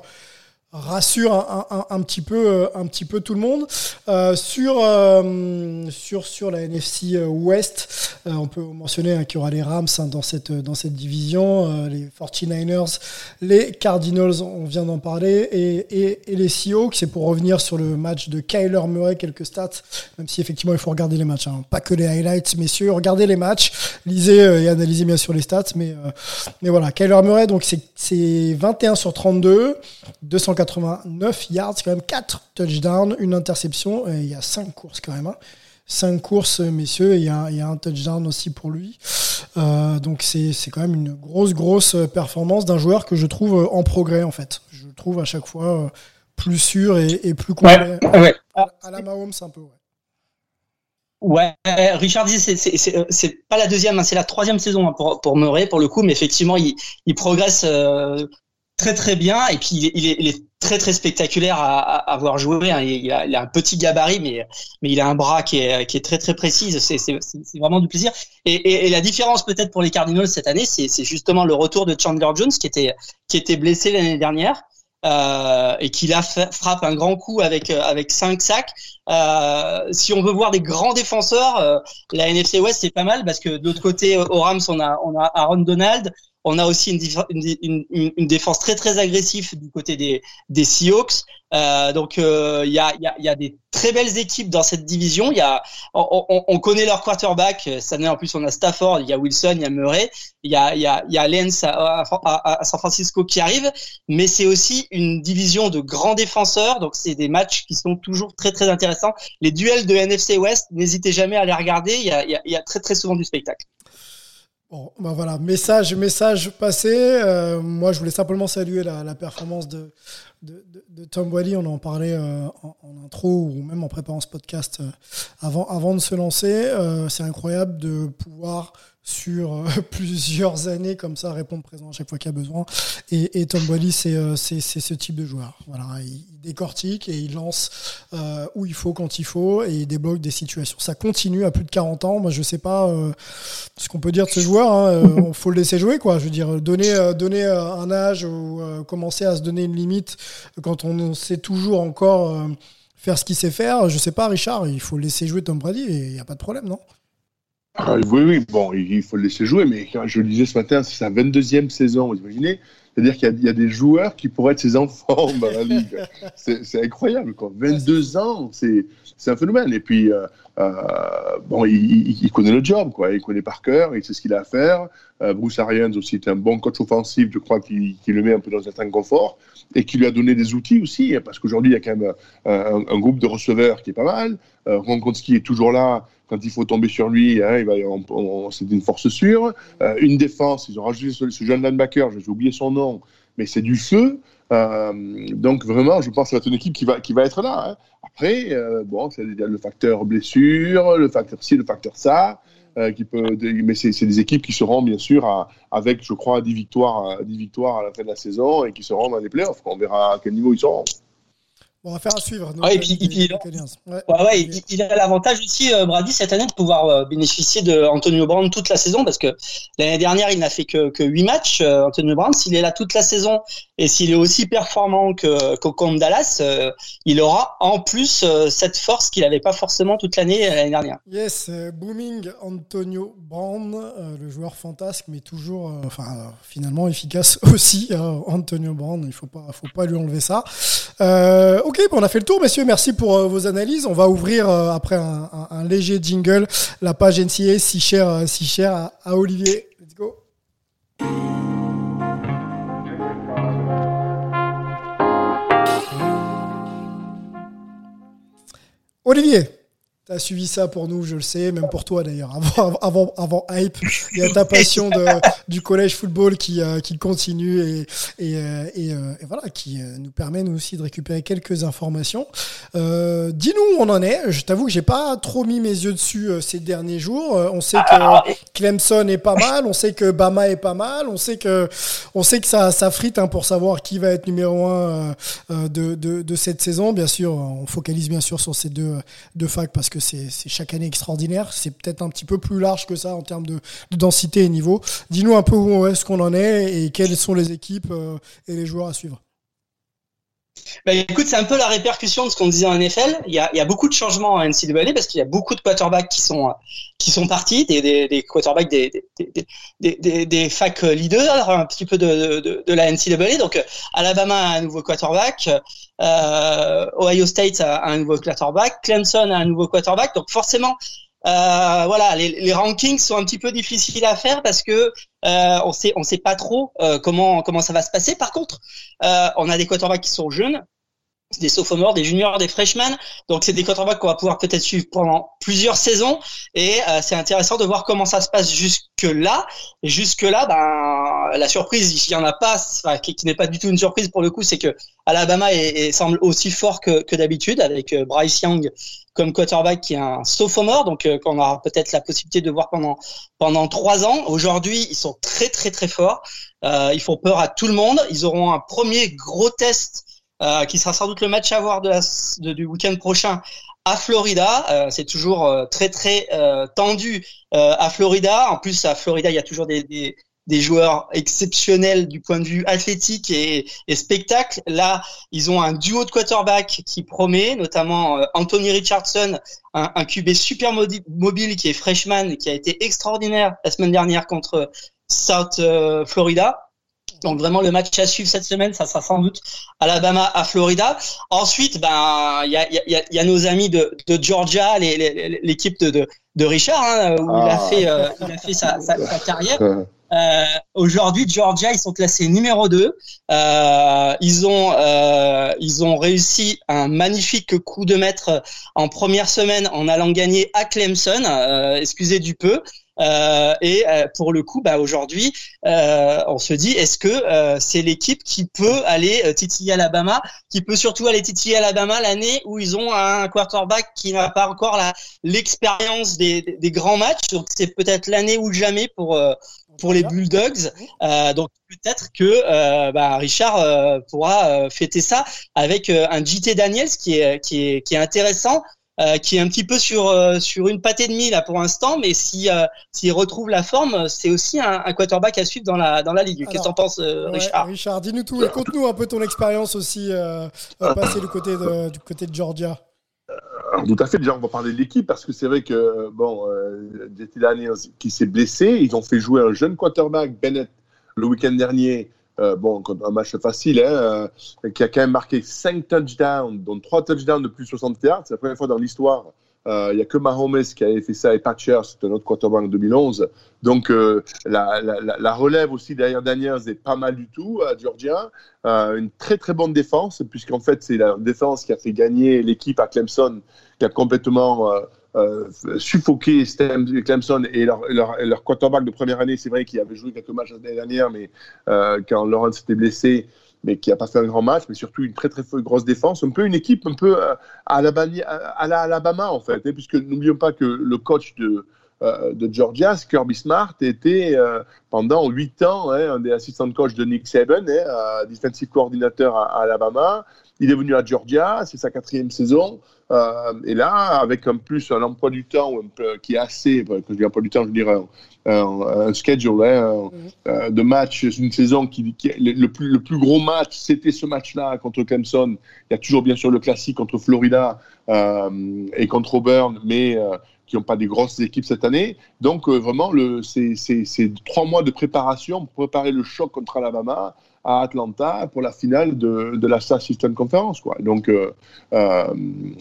rassure un, un, un, petit peu euh, un petit peu tout le monde. Euh, sur euh, sur sur la NFC West on peut mentionner hein, qu'il y aura les Rams hein, dans cette dans cette division. Les 49ers les Cardinals on vient d'en parler et, et, et les Seahawks. C'est pour revenir sur le match de Kyler Murray quelques stats même si effectivement il faut regarder les matchs hein. pas que les highlights messieurs regardez les matchs lisez et analysez bien sûr les stats mais mais voilà. Kyler Murray donc c'est c'est 21 sur 32 200 89 yards, c'est quand même 4 touchdowns, une interception, et il y a 5 courses quand même. Hein. cinq courses, messieurs, et il y a, il y a un touchdown aussi pour lui. Euh, donc c'est quand même une grosse, grosse performance d'un joueur que je trouve en progrès, en fait. Je le trouve à chaque fois euh, plus sûr et, et plus complet. Ouais, ouais. À, la Mahomes, un peu, ouais. Ouais, Richard disait c'est c'est pas la deuxième, hein, c'est la troisième saison hein, pour pour Murray pour le coup, mais effectivement il il progresse euh, très très bien et puis il est, il est, très très spectaculaire à, à, à voir jouer. Hein. Il, a, il a un petit gabarit, mais mais il a un bras qui est qui est très très précis. C'est vraiment du plaisir. Et, et, et la différence peut-être pour les Cardinals cette année, c'est justement le retour de Chandler Jones qui était qui était blessé l'année dernière. Euh, et qui là frappe un grand coup avec euh, avec cinq sacs. Euh, si on veut voir des grands défenseurs, euh, la NFC West c'est pas mal parce que d'autre côté au Rams on a on a Aaron Donald, on a aussi une, défense très très agressive du côté des, Seahawks. Euh, donc il euh, y, a, y, a, des très belles équipes dans cette division. Il on, on, on, connaît leur quarterback. En plus on a Stafford, il y a Wilson, il y a Murray, il y a, y à, San Francisco qui arrive. Mais c'est aussi une division de grands défenseurs. Donc c'est des matchs qui sont toujours très très intéressants. Les duels de NFC West, n'hésitez jamais à les regarder. Il y a, y a très très souvent du spectacle. Bon, ben voilà, message, message passé. Euh, moi, je voulais simplement saluer la, performance de, de, Tom Wally. On en parlait euh, en, intro ou même en préparant ce podcast euh, avant, avant de se lancer. C'est incroyable de pouvoir sur euh, plusieurs années comme ça répondre présent à chaque fois qu'il y a besoin. Et, Tom c'est euh, c'est ce type de joueur. Voilà il, il décortique et il lance euh, où il faut quand il faut et il débloque des situations. Ça continue à plus de 40 ans. Moi je sais pas ce qu'on peut dire de ce joueur hein, euh, faut le laisser jouer quoi. Je veux dire donner donner un âge ou commencer à se donner une limite quand on sait toujours encore faire ce qu'il sait faire. Je sais pas Richard il faut laisser jouer Tom Brady et il y a pas de problème non? Ah, oui, oui, bon, il faut le laisser jouer, mais je le disais ce matin, c'est sa 22e saison, vous imaginez? C'est-à-dire qu'il y, y, a des joueurs qui pourraient être ses enfants dans la ligue. C'est incroyable, quoi. 22 ans, c'est un phénomène. Et puis, euh, euh, bon, il, il, connaît le job, quoi. Il connaît par cœur, il sait ce qu'il a à faire. Euh, Bruce Arians aussi est un bon coach offensif, je crois, qui, qui, le met un peu dans un certain confort et qui lui a donné des outils aussi, hein, parce qu'aujourd'hui, il y a quand même un, un, groupe de receveurs qui est pas mal. Ronkonski est toujours là quand il faut tomber sur lui, hein, c'est une force sûre. Euh, une défense, ils ont rajouté ce, ce jeune linebacker, j'ai oublié son nom, mais c'est du feu. Euh, donc vraiment, je pense que être une équipe qui va, être là. Hein. Après, euh, bon, c'est le facteur blessure, le facteur ci, le facteur ça. Euh, qui peut, mais c'est des équipes qui seront bien sûr avec, je crois, 10 victoires, 10 victoires à la fin de la saison et qui seront dans les playoffs. On verra à quel niveau ils seront. Bon, on va faire à suivre. Ouais, et puis, et puis, ouais. Ouais, ouais, il, il, a l'avantage aussi, euh, Brady, cette année, de pouvoir euh, bénéficier de Antonio Brown toute la saison, parce que l'année dernière, il n'a fait que, que 8 matchs, euh, Antonio Brown. S'il est là toute la saison et s'il est aussi performant que, qu'au Dallas, euh, il aura en plus euh, cette force qu'il n'avait pas forcément toute l'année l'année dernière. Yes, booming Antonio Brown, le joueur fantasque, mais toujours, enfin, finalement efficace aussi. Antonio Brown, il faut pas, faut pas lui enlever ça. Euh, ok, on a fait le tour, messieurs. Merci pour euh, vos analyses. On va ouvrir euh, après un, léger jingle la page NCA si chère, si cher à, à, Olivier. Let's go. Olivier, tu as suivi ça pour nous, je le sais, même pour toi d'ailleurs. Avant, avant, avant Hype, il y a ta passion de, du collège football qui, euh, qui continue et, et, euh, et, euh, et, voilà, qui nous permet nous aussi de récupérer quelques informations. Euh, Dis-nous où on en est. Je t'avoue que j'ai pas trop mis mes yeux dessus ces derniers jours. on sait que Clemson est pas mal, on sait que Bama est pas mal, on sait que, on sait que ça, ça frite hein, pour savoir qui va être numéro un de, de, de cette saison. Bien sûr, on focalise bien sûr sur ces deux, deux facs parce que c'est chaque année extraordinaire. C'est peut-être un petit peu plus large que ça en termes de, de densité et niveau. Dis-nous un peu où est-ce qu'on en est et quelles sont les équipes euh, et les joueurs à suivre. Bah, écoute, c'est un peu la répercussion de ce qu'on disait en NFL. Il y a, beaucoup de changements en NCAA parce qu'il y a beaucoup de quarterbacks qui sont qui sont partis, des, quarterbacks des, des, des, fac leaders, un petit peu de, de, de la NCAA. Donc Alabama a un nouveau quarterback, euh, Ohio State a un nouveau quarterback, Clemson a un nouveau quarterback. Donc forcément, euh, voilà, les, les, rankings sont un petit peu difficiles à faire parce que euh, on sait on sait pas trop euh, comment comment ça va se passer. Par contre, euh, on a des quarterbacks qui sont jeunes. Des sophomores, des juniors, des freshmen. Donc c'est des quarterbacks qu'on va pouvoir peut-être suivre pendant plusieurs saisons. Et euh, c'est intéressant de voir comment ça se passe jusque là. Et jusque là, ben la surprise, il y en a pas, enfin, qui, n'est pas du tout une surprise pour le coup, c'est que Alabama est, semble aussi fort que, que d'habitude avec euh, Bryce Young comme quarterback qui est un sophomore, donc euh, qu'on aura peut-être la possibilité de voir pendant pendant trois ans. Aujourd'hui, ils sont très très très forts. Euh, ils font peur à tout le monde. Ils auront un premier gros test euh, qui sera sans doute le match à voir de la, du week-end prochain à Florida. Euh, c'est toujours euh, très très tendu à Florida. En plus, à Florida, il y a toujours des, des, des joueurs exceptionnels du point de vue athlétique et, et, spectacle. Là, ils ont un duo de quarterback qui promet, notamment Anthony Richardson, un, un QB super mobile qui est freshman, qui a été extraordinaire la semaine dernière contre South Florida. Donc vraiment le match à suivre cette semaine, ça sera sans doute Alabama à Florida. Ensuite, ben il y a, y, a, y a, nos amis de, de Georgia, l'équipe de, de, de, Richard, hein, où il a ah. fait euh, il a fait sa, sa, sa carrière. Euh, Aujourd'hui, Georgia, ils sont classés numéro 2. Euh, ils ont euh, ils ont réussi un magnifique coup de maître en première semaine en allant gagner à Clemson. Euh, excusez du peu. Euh, et euh, pour le coup, bah, aujourd'hui, euh, on se dit, est-ce que c'est l'équipe qui peut aller titiller Alabama, qui peut surtout aller titiller Alabama l'année où ils ont un quarterback qui n'a pas encore l'expérience des, des, grands matchs. Donc c'est peut-être l'année ou jamais pour pour les Bulldogs. Euh, donc peut-être que euh, bah, Richard pourra fêter ça avec un JT Daniels qui est qui est qui est intéressant euh, qui est un petit peu sur euh, sur une patte et demie là pour l'instant, mais si euh, s'il retrouve la forme, c'est aussi un, un, quarterback à suivre dans la dans la ligue. Qu'est-ce que t'en penses, Richard? Richard, dis-nous tout et conte-nous un peu ton expérience aussi passée du côté de du côté de Georgia. tout à fait. Déjà, on va parler de l'équipe parce que c'est vrai que bon, Daniels qui s'est blessé, ils ont fait jouer un jeune quarterback Bennett le week-end dernier euh, bon, un match facile, hein, euh, qui a quand même marqué 5 touchdowns, dont 3 touchdowns de plus de 60 yards. C'est la première fois dans l'histoire. Euh, il n'y a que Mahomes qui avait fait ça et Patcher, c'était notre quarterback en 2011. Donc la, relève aussi derrière Daniels est pas mal du tout à Georgia. une très très bonne défense, puisqu'en fait c'est la défense qui a fait gagner l'équipe à Clemson, qui a complètement euh, suffoquer Clemson et leur, leur, leur, quarterback de première année. C'est vrai qu'il avait joué quelques matchs l'année dernière, mais euh, quand Lawrence s'était blessé, mais qui n'a pas fait un grand match, mais surtout une très très grosse défense. Un peu une équipe un peu euh, à la, à la Alabama en fait, hein, puisque n'oublions pas que le coach de, de Georgia, Kirby Smart, était pendant huit ans hein, un des assistants de coach de Nick Saban, hein, defensive coordinateur à, Alabama. Il est venu à Georgia, c'est sa quatrième saison. Euh, et là, avec en plus un emploi du temps qui est assez, que je dis emploi du temps, je dirais un, schedule hein, mm-hmm. de match, une saison qui, le, plus, le plus gros match, c'était ce match-là contre Clemson. Il y a toujours bien sûr le classique contre Florida et contre Auburn, mais qui n'ont pas des grosses équipes cette année. Donc, euh, vraiment, c'est trois mois de préparation pour préparer le choc contre Alabama à Atlanta pour la finale de, de la SAS System Conference. Quoi. Donc, euh, euh,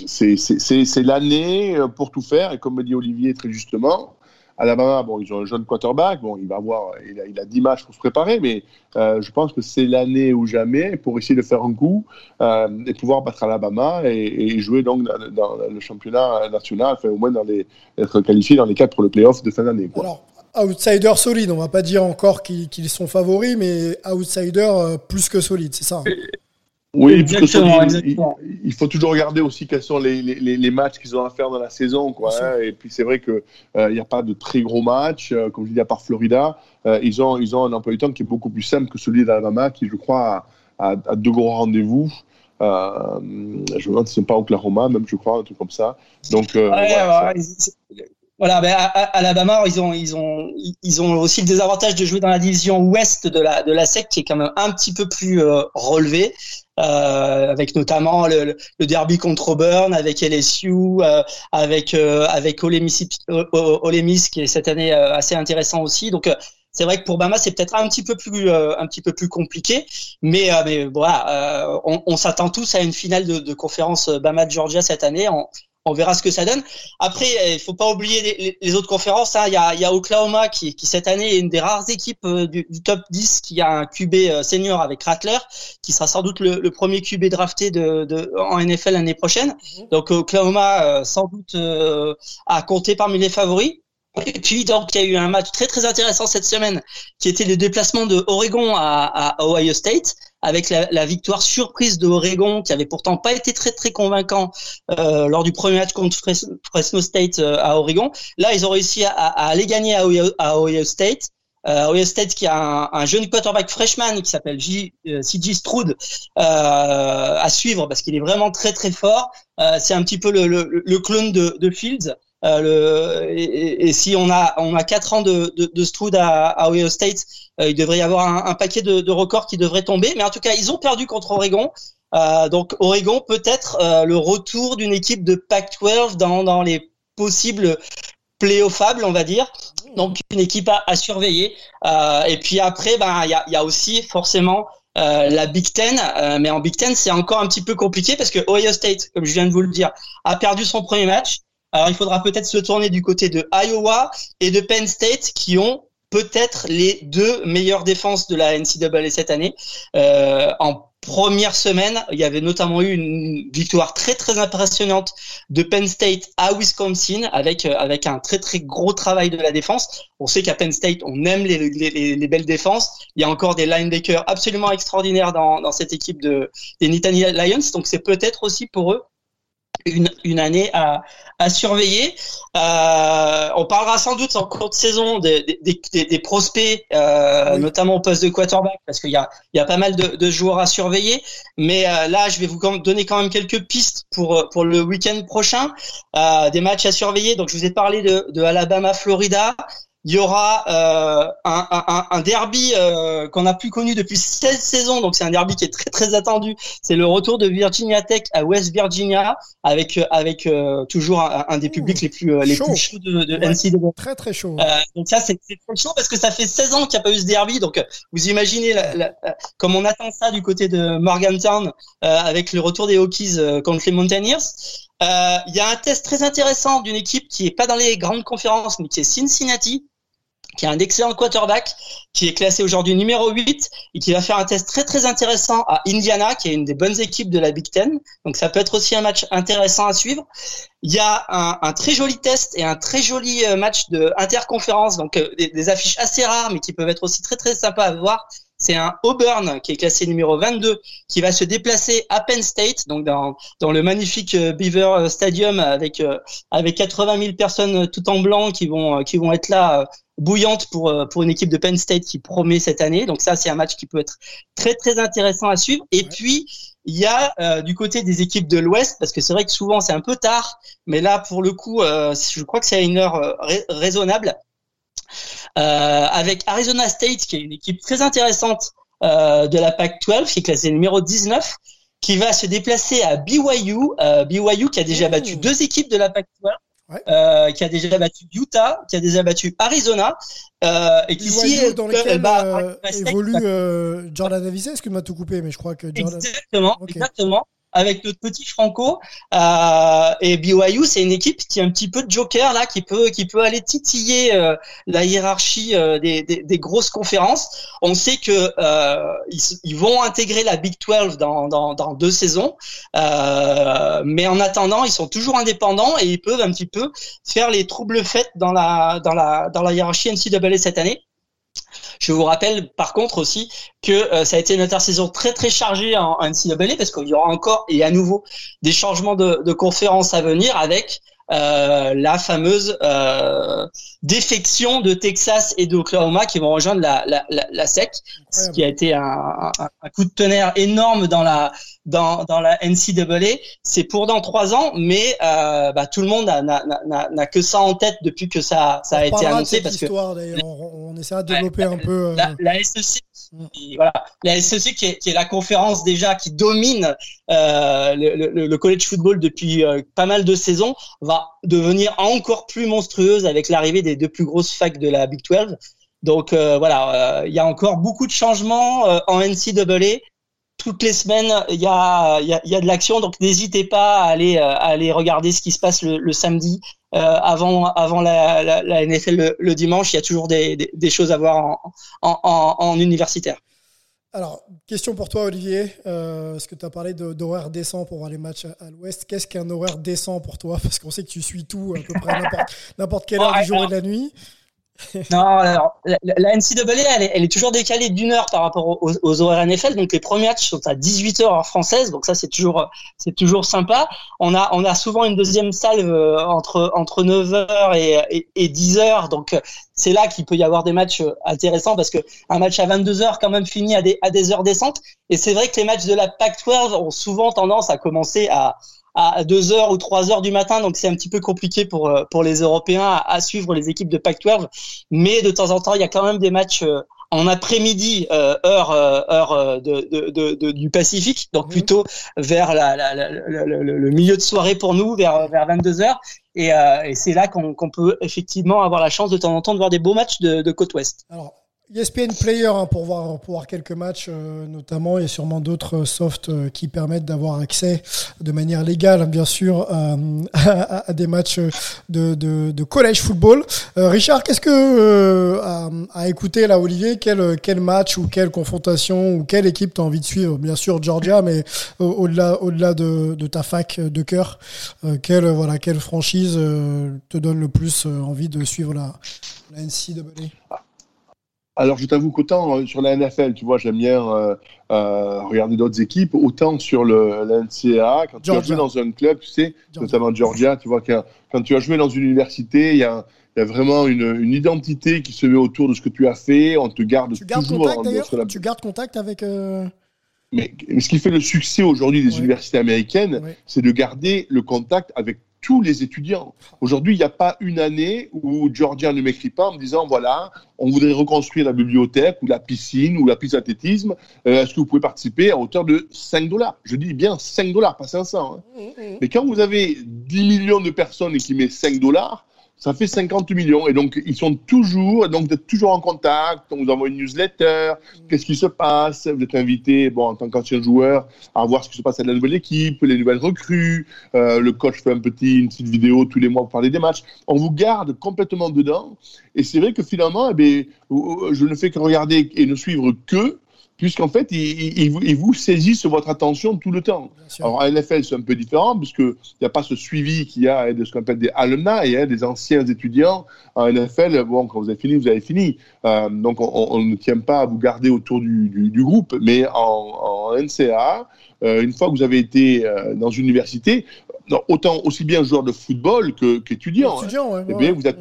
c'est l'année pour tout faire. Et comme me dit Olivier très justement, Alabama, bon, ils ont un jeune quarterback, bon, il va avoir, il a, il a 10 matchs pour se préparer, mais euh, je pense que c'est l'année ou jamais pour essayer de faire un coup euh, et pouvoir battre Alabama et, jouer donc dans, dans, le championnat national, enfin, au moins dans les, être qualifié dans les quatre pour le playoff de fin d'année. Alors, outsider solide, on va pas dire encore qu'ils sont favoris, mais outsider euh, plus que solide, c'est ça oui, exactement, Il, faut toujours regarder aussi quels sont les, les, les matchs qu'ils ont à faire dans la saison. Quoi, hein. Et puis c'est vrai qu'il euh, n'y a pas de très gros matchs, euh, comme je dis, à part Florida. Euh, ils, ont, ils ont un emploi du temps qui est beaucoup plus simple que celui d'Alabama, qui je crois a, a, deux gros rendez-vous. je me demande si ce n'est pas Oklahoma, même je crois, un truc comme ça. Donc, ouais, voilà, voilà, ben, à, Alabama, ils ont, ils ont, ils ont aussi le désavantage de jouer dans la division ouest de la, de la SEC, qui est quand même un petit peu plus euh, relevée, euh, avec notamment le, le, derby contre Auburn, avec LSU, euh, avec, euh, avec Ole Miss, Ole Miss, qui est cette année assez intéressant aussi. Donc, c'est vrai que pour Bama, c'est peut-être un petit peu plus, un petit peu plus compliqué, mais, mais voilà, on, on s'attend tous à une finale de, de conférence Bama de Georgia cette année. On verra ce que ça donne. Après, il faut pas oublier les, autres conférences. Hein. Il, y a, il y a Oklahoma qui, qui cette année est une des rares équipes du, top 10 qui a un QB senior avec Rattler, qui sera sans doute le, premier QB drafté de, de en NFL l'année prochaine. Mhm. Donc Oklahoma sans doute a compté parmi les favoris. Et puis donc il y a eu un match très très intéressant cette semaine qui était le déplacement de Oregon à, à Ohio State avec la, la, victoire surprise de Oregon qui avait pourtant pas été très très convaincant euh, lors du premier match contre Fresno State euh, à Oregon. Là ils ont réussi à, à aller gagner à Ohio, à Ohio State. Euh, Ohio State qui a un, un jeune quarterback freshman qui s'appelle euh, CJ Stroud euh, à suivre parce qu'il est vraiment très très fort. Euh, c'est un petit peu le, le, le clone de, de Fields. Euh, et, si on a on a quatre ans de, de, de Stroud à, à, Ohio State, euh, il devrait y avoir un, paquet de, records qui devraient tomber. Mais en tout cas, ils ont perdu contre Oregon. Euh, donc Oregon peut-être le retour d'une équipe de Pac-12 dans, dans les possibles playoffables, on va dire. Donc une équipe à, surveiller. Et puis après, ben il y a, aussi forcément la Big Ten, mais en Big Ten c'est encore un petit peu compliqué parce que Ohio State, comme je viens de vous le dire, a perdu son premier match. Alors il faudra peut-être se tourner du côté de Iowa et de Penn State qui ont peut-être les deux meilleures défenses de la NCAA cette année. Euh, en première semaine, il y avait notamment eu une victoire très très impressionnante de Penn State à Wisconsin avec euh, avec un très très gros travail de la défense. On sait qu'à Penn State, on aime les, les, les, belles défenses. Il y a encore des linebackers absolument extraordinaires dans, dans cette équipe de, des Nittany Lions. Donc c'est peut-être aussi pour eux une, une année à, à surveiller. Euh, on parlera sans doute en cours de saison des, des, des, des prospects, euh, notamment au poste de quarterback, parce qu'il y a, il y a pas mal de, de joueurs à surveiller. Mais euh, là, je vais vous donner quand même quelques pistes pour, pour le week-end prochain, euh, des matchs à surveiller. Donc, je vous ai parlé de, de Alabama-Florida il y aura euh, un, un, un, derby euh, qu'on n'a plus connu depuis 16 saisons, donc c'est un derby qui est très très attendu. C'est le retour de Virginia Tech à West Virginia avec avec euh, toujours un, des publics les plus les plus chauds de, de NCAA. Très très chaud. donc ça c'est très chaud parce que ça fait 16 ans qu'il n'y a pas eu ce derby, donc vous imaginez la, comme on attend ça du côté de Morgantown avec le retour des Hokies contre les Mountaineers. Il y a un test très intéressant d'une équipe qui est pas dans les grandes conférences, mais qui est Cincinnati, qui a un excellent quarterback, qui est classé aujourd'hui numéro 8 et qui va faire un test très très intéressant à Indiana, qui est une des bonnes équipes de la Big Ten. Donc ça peut être aussi un match intéressant à suivre. Il y a un, un très joli test et un très joli euh, match de interconférence, donc euh, des, des, affiches assez rares, mais qui peuvent être aussi très très sympas à voir. C'est un Auburn qui est classé numéro 22 qui va se déplacer à Penn State, donc dans, dans le magnifique euh, Beaver Stadium avec avec 80 000 personnes tout en blanc qui vont qui vont être là bouillante pour, euh, pour une équipe de Penn State qui promet cette année. Donc ça, c'est un match qui peut être très très intéressant à suivre. Et puis, il y a euh, du côté des équipes de l'Ouest, parce que c'est vrai que souvent c'est un peu tard, mais là, pour le coup, euh, je crois que c'est à une heure raisonnable. avec Arizona State, qui est une équipe très intéressante de la PAC-12, qui est classée numéro 19, qui va se déplacer à BYU, BYU qui a déjà battu deux équipes de la PAC-12 euh, qui a déjà battu Utah, qui a déjà battu Arizona, euh, et qui si dans euh, évolue Jordan Davis. Est-ce que m'a tout coupé, mais je crois que Jordan... Exactement, exactement avec notre petit Franco. Euh, et BYU, c'est une équipe qui est un petit peu de joker là, qui peut qui peut aller titiller euh, la hiérarchie euh, des, des, des, grosses conférences. On sait que euh, ils, ils, vont intégrer la Big 12 dans, dans, dans deux saisons, euh, mais en attendant, ils sont toujours indépendants et ils peuvent un petit peu faire les troubles faits dans la dans la dans la hiérarchie NCAA cette année. Je vous rappelle par contre aussi que euh, ça a été une intersaison très très chargée en, en NCAA parce qu'il y aura encore et à nouveau des changements de, de conférences à venir avec euh, la fameuse euh, défection de Texas et d'Oklahoma qui vont rejoindre la, la, la, la, SEC, ce qui a été un, un, un, coup de tonnerre énorme dans la dans, dans la NCAA. C'est pour dans trois ans, mais euh, bah, tout le monde n'a que ça en tête depuis que ça, ça a été annoncé. parce histoire, que on, on, essaiera de développer un peu. Euh... La, la, SEC, mm. voilà, la SEC qui est, qui est, la conférence déjà qui domine euh, le, le, le, college football depuis euh, pas mal de saisons, va devenir encore plus monstrueuse avec l'arrivée des deux plus grosses facs de la Big 12. Donc euh, voilà, il y a encore beaucoup de changements en NCAA toutes les semaines, il y a, y, a, y a de l'action, donc n'hésitez pas à aller, à aller regarder ce qui se passe le, le samedi euh, avant, avant la, la, la NFL le, le, dimanche. Il y a toujours des, des, des choses à voir en, en, en, en, universitaire. Alors, question pour toi, Olivier. Euh, est-ce que tu as parlé d'horaire décent pour voir les matchs à, à l'ouest Qu'est-ce qu'un horaire décent pour toi? Parce qu'on sait que tu suis tout à peu près n'importe quelle heure du jour et de la nuit. non, alors, la, la NCAA, elle est, elle est, toujours décalée d'une heure par rapport aux, aux, horaires NFL. Donc, les premiers matchs sont à 18 heures française. Donc, ça, c'est toujours, c'est toujours sympa. On a, on a souvent une deuxième salle euh, entre, entre 9 heures et, et, et 10 heures. Donc, c'est là qu'il peut y avoir des matchs intéressants parce que un match à 22 heures quand même finit à des, à des heures décentes. Et c'est vrai que les matchs de la Pac-12 ont souvent tendance à commencer à, à 2 heures ou 3 heures du matin, donc c'est un petit peu compliqué pour euh, pour les Européens à, à suivre les équipes de Pac-12. Mais de temps en temps, il y a quand même des matchs euh, en après-midi euh, heure heure de, de, de, de, du Pacifique, donc plutôt vers la, la, la, le, le, milieu de soirée pour nous, vers vers 22 heures. Et, et c'est là qu'on peut effectivement avoir la chance de temps en temps de voir des beaux matchs de, de côte ouest. Alors ESPN Player hein, pour, voir, pour voir quelques matchs euh, notamment et sûrement d'autres softs euh, qui permettent d'avoir accès de manière légale bien sûr euh, à, à, des matchs de, de, de college football. Euh, Richard, qu'est-ce que à, à, écouter là Olivier, quel, quel match ou quelle confrontation ou quelle équipe tu as envie de suivre? Bien sûr Georgia mais au-delà au-delà de, de, ta fac de cœur, quelle, voilà, quelle franchise te donne le plus envie de suivre la, la NCAA alors, je t'avoue qu'autant euh, sur la NFL, tu vois, j'aime bien euh, euh, regarder d'autres équipes, autant sur le, la NCAA, quand Georgia. tu as joué dans un club, tu sais, Georgia. notamment Georgia, tu vois, quand tu as joué dans une université, il y a, y a, vraiment une, une, identité qui se met autour de ce que tu as fait, on te garde tu gardes toujours. Contact, la... Tu gardes contact avec. Euh... Mais, mais, ce qui fait le succès aujourd'hui des ouais. universités américaines, ouais. c'est de garder le contact avec tous les étudiants. Aujourd'hui, il n'y a pas une année où Georgia ne m'écrit pas en me disant voilà, on voudrait reconstruire la bibliothèque ou la piscine ou la piste d'athlétisme. Euh, Est-ce que vous pouvez participer à hauteur de 5 dollars? Je dis bien 5 dollars, pas 500. Hein. Mais quand vous avez 10 millions de personnes et qui met 5 dollars, ça fait 50 millions. Et donc, ils sont toujours, donc, vous êtes toujours en contact. On vous envoie une newsletter. Qu'est-ce qui se passe? Vous êtes invité, bon, en tant qu'ancien joueur, à voir ce qui se passe à la nouvelle équipe, les nouvelles recrues. Euh, le coach fait un petit, une petite vidéo tous les mois pour parler des matchs. On vous garde complètement dedans. Et c'est vrai que finalement, eh bien, je ne fais que regarder et ne suivre que puisqu'en fait, ils, ils, ils, vous saisissent votre attention tout le temps. Alors, à NFL, c'est un peu différent, puisqu'il n'y a pas ce suivi qu'il y a de ce qu'on appelle des alumni, hein, des anciens étudiants. En NFL, bon, quand vous avez fini, vous avez fini. Euh, donc, on, on, ne tient pas à vous garder autour du, du, du groupe, mais en, en NCA, euh, une fois que vous avez été euh, dans une université, non, autant aussi bien joueur de football qu'étudiant, qu hein, ouais, eh bien, vous êtes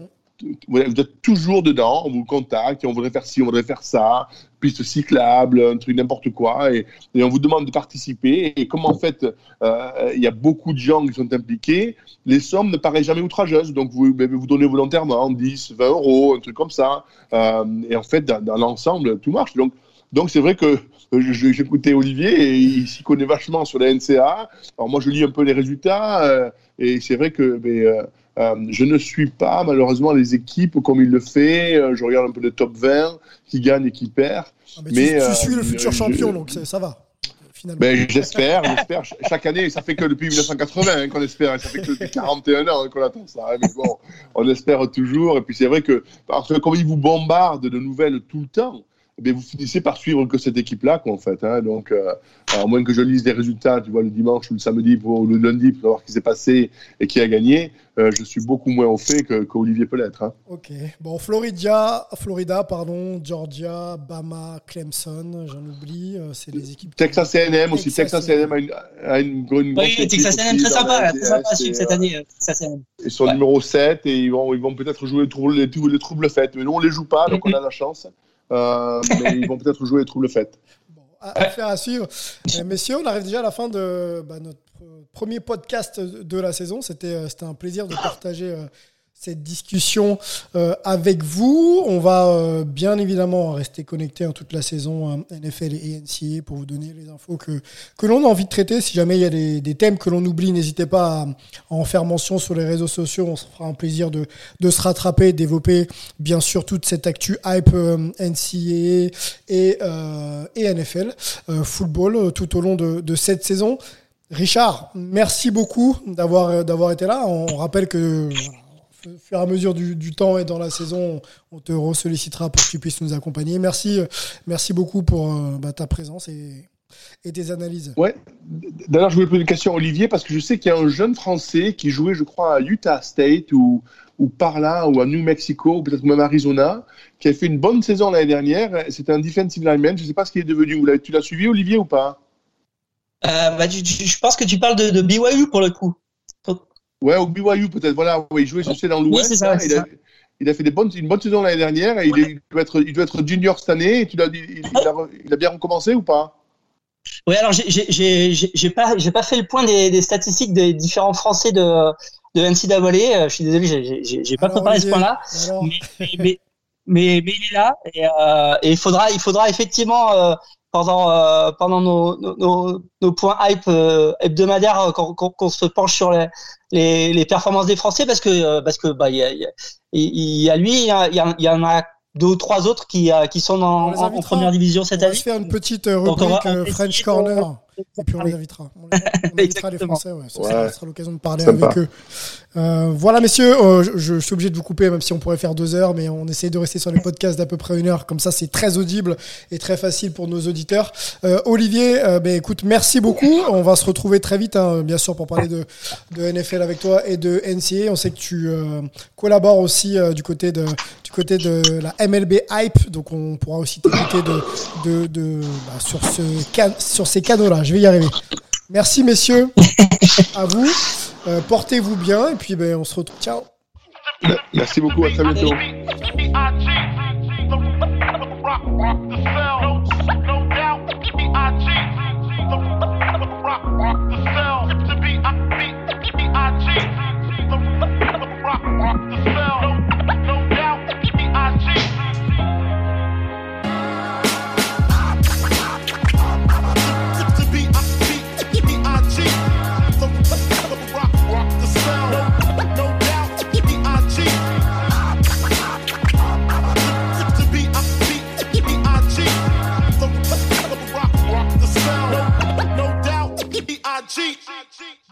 vous êtes toujours dedans, on vous contacte, on voudrait faire ci, on voudrait faire ça, piste cyclable, un truc n'importe quoi, et, on vous demande de participer. Et comme en fait, euh, il y a beaucoup de gens qui sont impliqués, les sommes ne paraissent jamais outrageuses. Donc vous vous donnez volontairement 10, 20 euros, un truc comme ça. Euh, et en fait, dans, l'ensemble, tout marche. Donc donc c'est vrai que j'écoutais Olivier et il s'y connaît vachement sur la NCA. Alors moi je lis un peu les résultats euh, et c'est vrai que euh, euh, je ne suis pas malheureusement les équipes comme il le fait. Euh, je regarde un peu le top 20 qui gagne et qui perd. Ah, mais, mais, tu, tu suis le futur champion donc ça va. Ben, j'espère, j'espère. Chaque année, ça fait que depuis 1980 hein, qu'on espère. Ça fait que depuis 41 ans hein, qu'on attend ça. Hein, mais bon, on espère toujours. Et puis c'est vrai que, parce que comme ils vous bombardent de nouvelles tout le temps, eh vous finissez par suivre que cette équipe-là, quoi, en fait. Hein. Donc, euh, à moins que je lise les résultats, tu vois, le dimanche ou le samedi pour, ou le lundi pour savoir ce qui s'est passé et qui a gagné, euh, je suis beaucoup moins au fait qu'Olivier qu peut l'être. Hein. Ok. Bon, Florida, Florida, pardon, Georgia, Bama, Clemson, j'en oublie. Euh, c'est les équipes. Texas A&M aussi. Texas A&M a une, a une, une Oui, Texas A&M très sympa, très sympa à suivre cette année. Texas A&M. Ils sont ouais. numéro 7 et ils vont, ils vont peut-être jouer les troubles, les, les troubles faites. Mais nous, on les joue pas, donc mm -hmm. on a la chance. Euh, mais ils vont peut-être jouer les troubles faites. Bon, affaire à suivre. Euh, messieurs, on arrive déjà à la fin de bah, notre premier podcast de la saison. C'était un plaisir de partager cette discussion euh, avec vous. On va euh, bien évidemment rester connecté en toute la saison euh, NFL et NCA pour vous donner les infos que, que l'on a envie de traiter. Si jamais il y a des, thèmes que l'on oublie, n'hésitez pas à, en faire mention sur les réseaux sociaux. On se fera un plaisir de, de se rattraper, développer bien sûr toute cette actu hype NCA et, et NFL football tout au long de, de cette saison. Richard, merci beaucoup d'avoir d'avoir été là. On rappelle que au fur et à mesure du, du, temps et dans la saison, on te sollicitera pour que tu puisses nous accompagner. Merci, merci beaucoup pour euh, bah, ta présence et, et, tes analyses. Ouais. D'ailleurs, je voulais poser une question à Olivier parce que je sais qu'il y a un jeune Français qui jouait, je crois, à Utah State ou, ou par là, ou à New Mexico, ou peut-être même Arizona, qui a fait une bonne saison l'année dernière. C'était un defensive lineman. Je ne sais pas ce qu'il est devenu. Tu l'as suivi, Olivier, ou pas? Euh, bah, tu, tu, Je pense que tu parles de, de BYU pour le coup. Ouais, au BYU peut-être. Voilà, ouais, il jouait, je sais, dans l'Ouest. Oui, ça, hein, il, a, il, a, fait des bonnes, une bonne saison l'année dernière et il, est, il, doit être, il doit être junior cette année. Et tu il, il, a, il, a, bien recommencé ou pas? Oui, alors j'ai pas, j'ai pas fait le point des, des, statistiques des différents Français de, de NCAA. Je suis désolé, j'ai pas préparé ce point-là. Mais, mais, mais, mais, il est là et, euh, et il faudra, il faudra effectivement. Euh, pendant euh, pendant nos, nos, nos, points hype euh, hebdomadaires qu'on qu qu se penche sur les, les, les, performances des Français parce que parce que bah il y a, y, y a lui il y, a, il y en a deux ou trois autres qui qui sont dans, en, en, première division cette année. On va se faire une petite rubrique French Corner. Et puis on les invitera. On, on invitera les Français, ouais. Ça, ouais. ça sera l'occasion de parler Sympa. avec eux. Euh, voilà, messieurs, euh, je, je, suis obligé de vous couper, même si on pourrait faire deux heures, mais on essaye de rester sur les podcasts d'à peu près une heure. Comme ça, c'est très audible et très facile pour nos auditeurs. Euh, Olivier, euh, ben, écoute, merci beaucoup. On va se retrouver très vite, hein, bien sûr, pour parler de, de, NFL avec toi et de NCA. On sait que tu euh, collabores aussi du côté de du côté de la MLB Hype, donc on pourra aussi t'écouter de, de, de bah, sur ce sur ces canaux-là. Je vais y arriver. Merci messieurs, à vous. Euh, Portez-vous bien et puis ben, on se retrouve. Ciao. Merci beaucoup, à très bientôt. cheat. I cheat.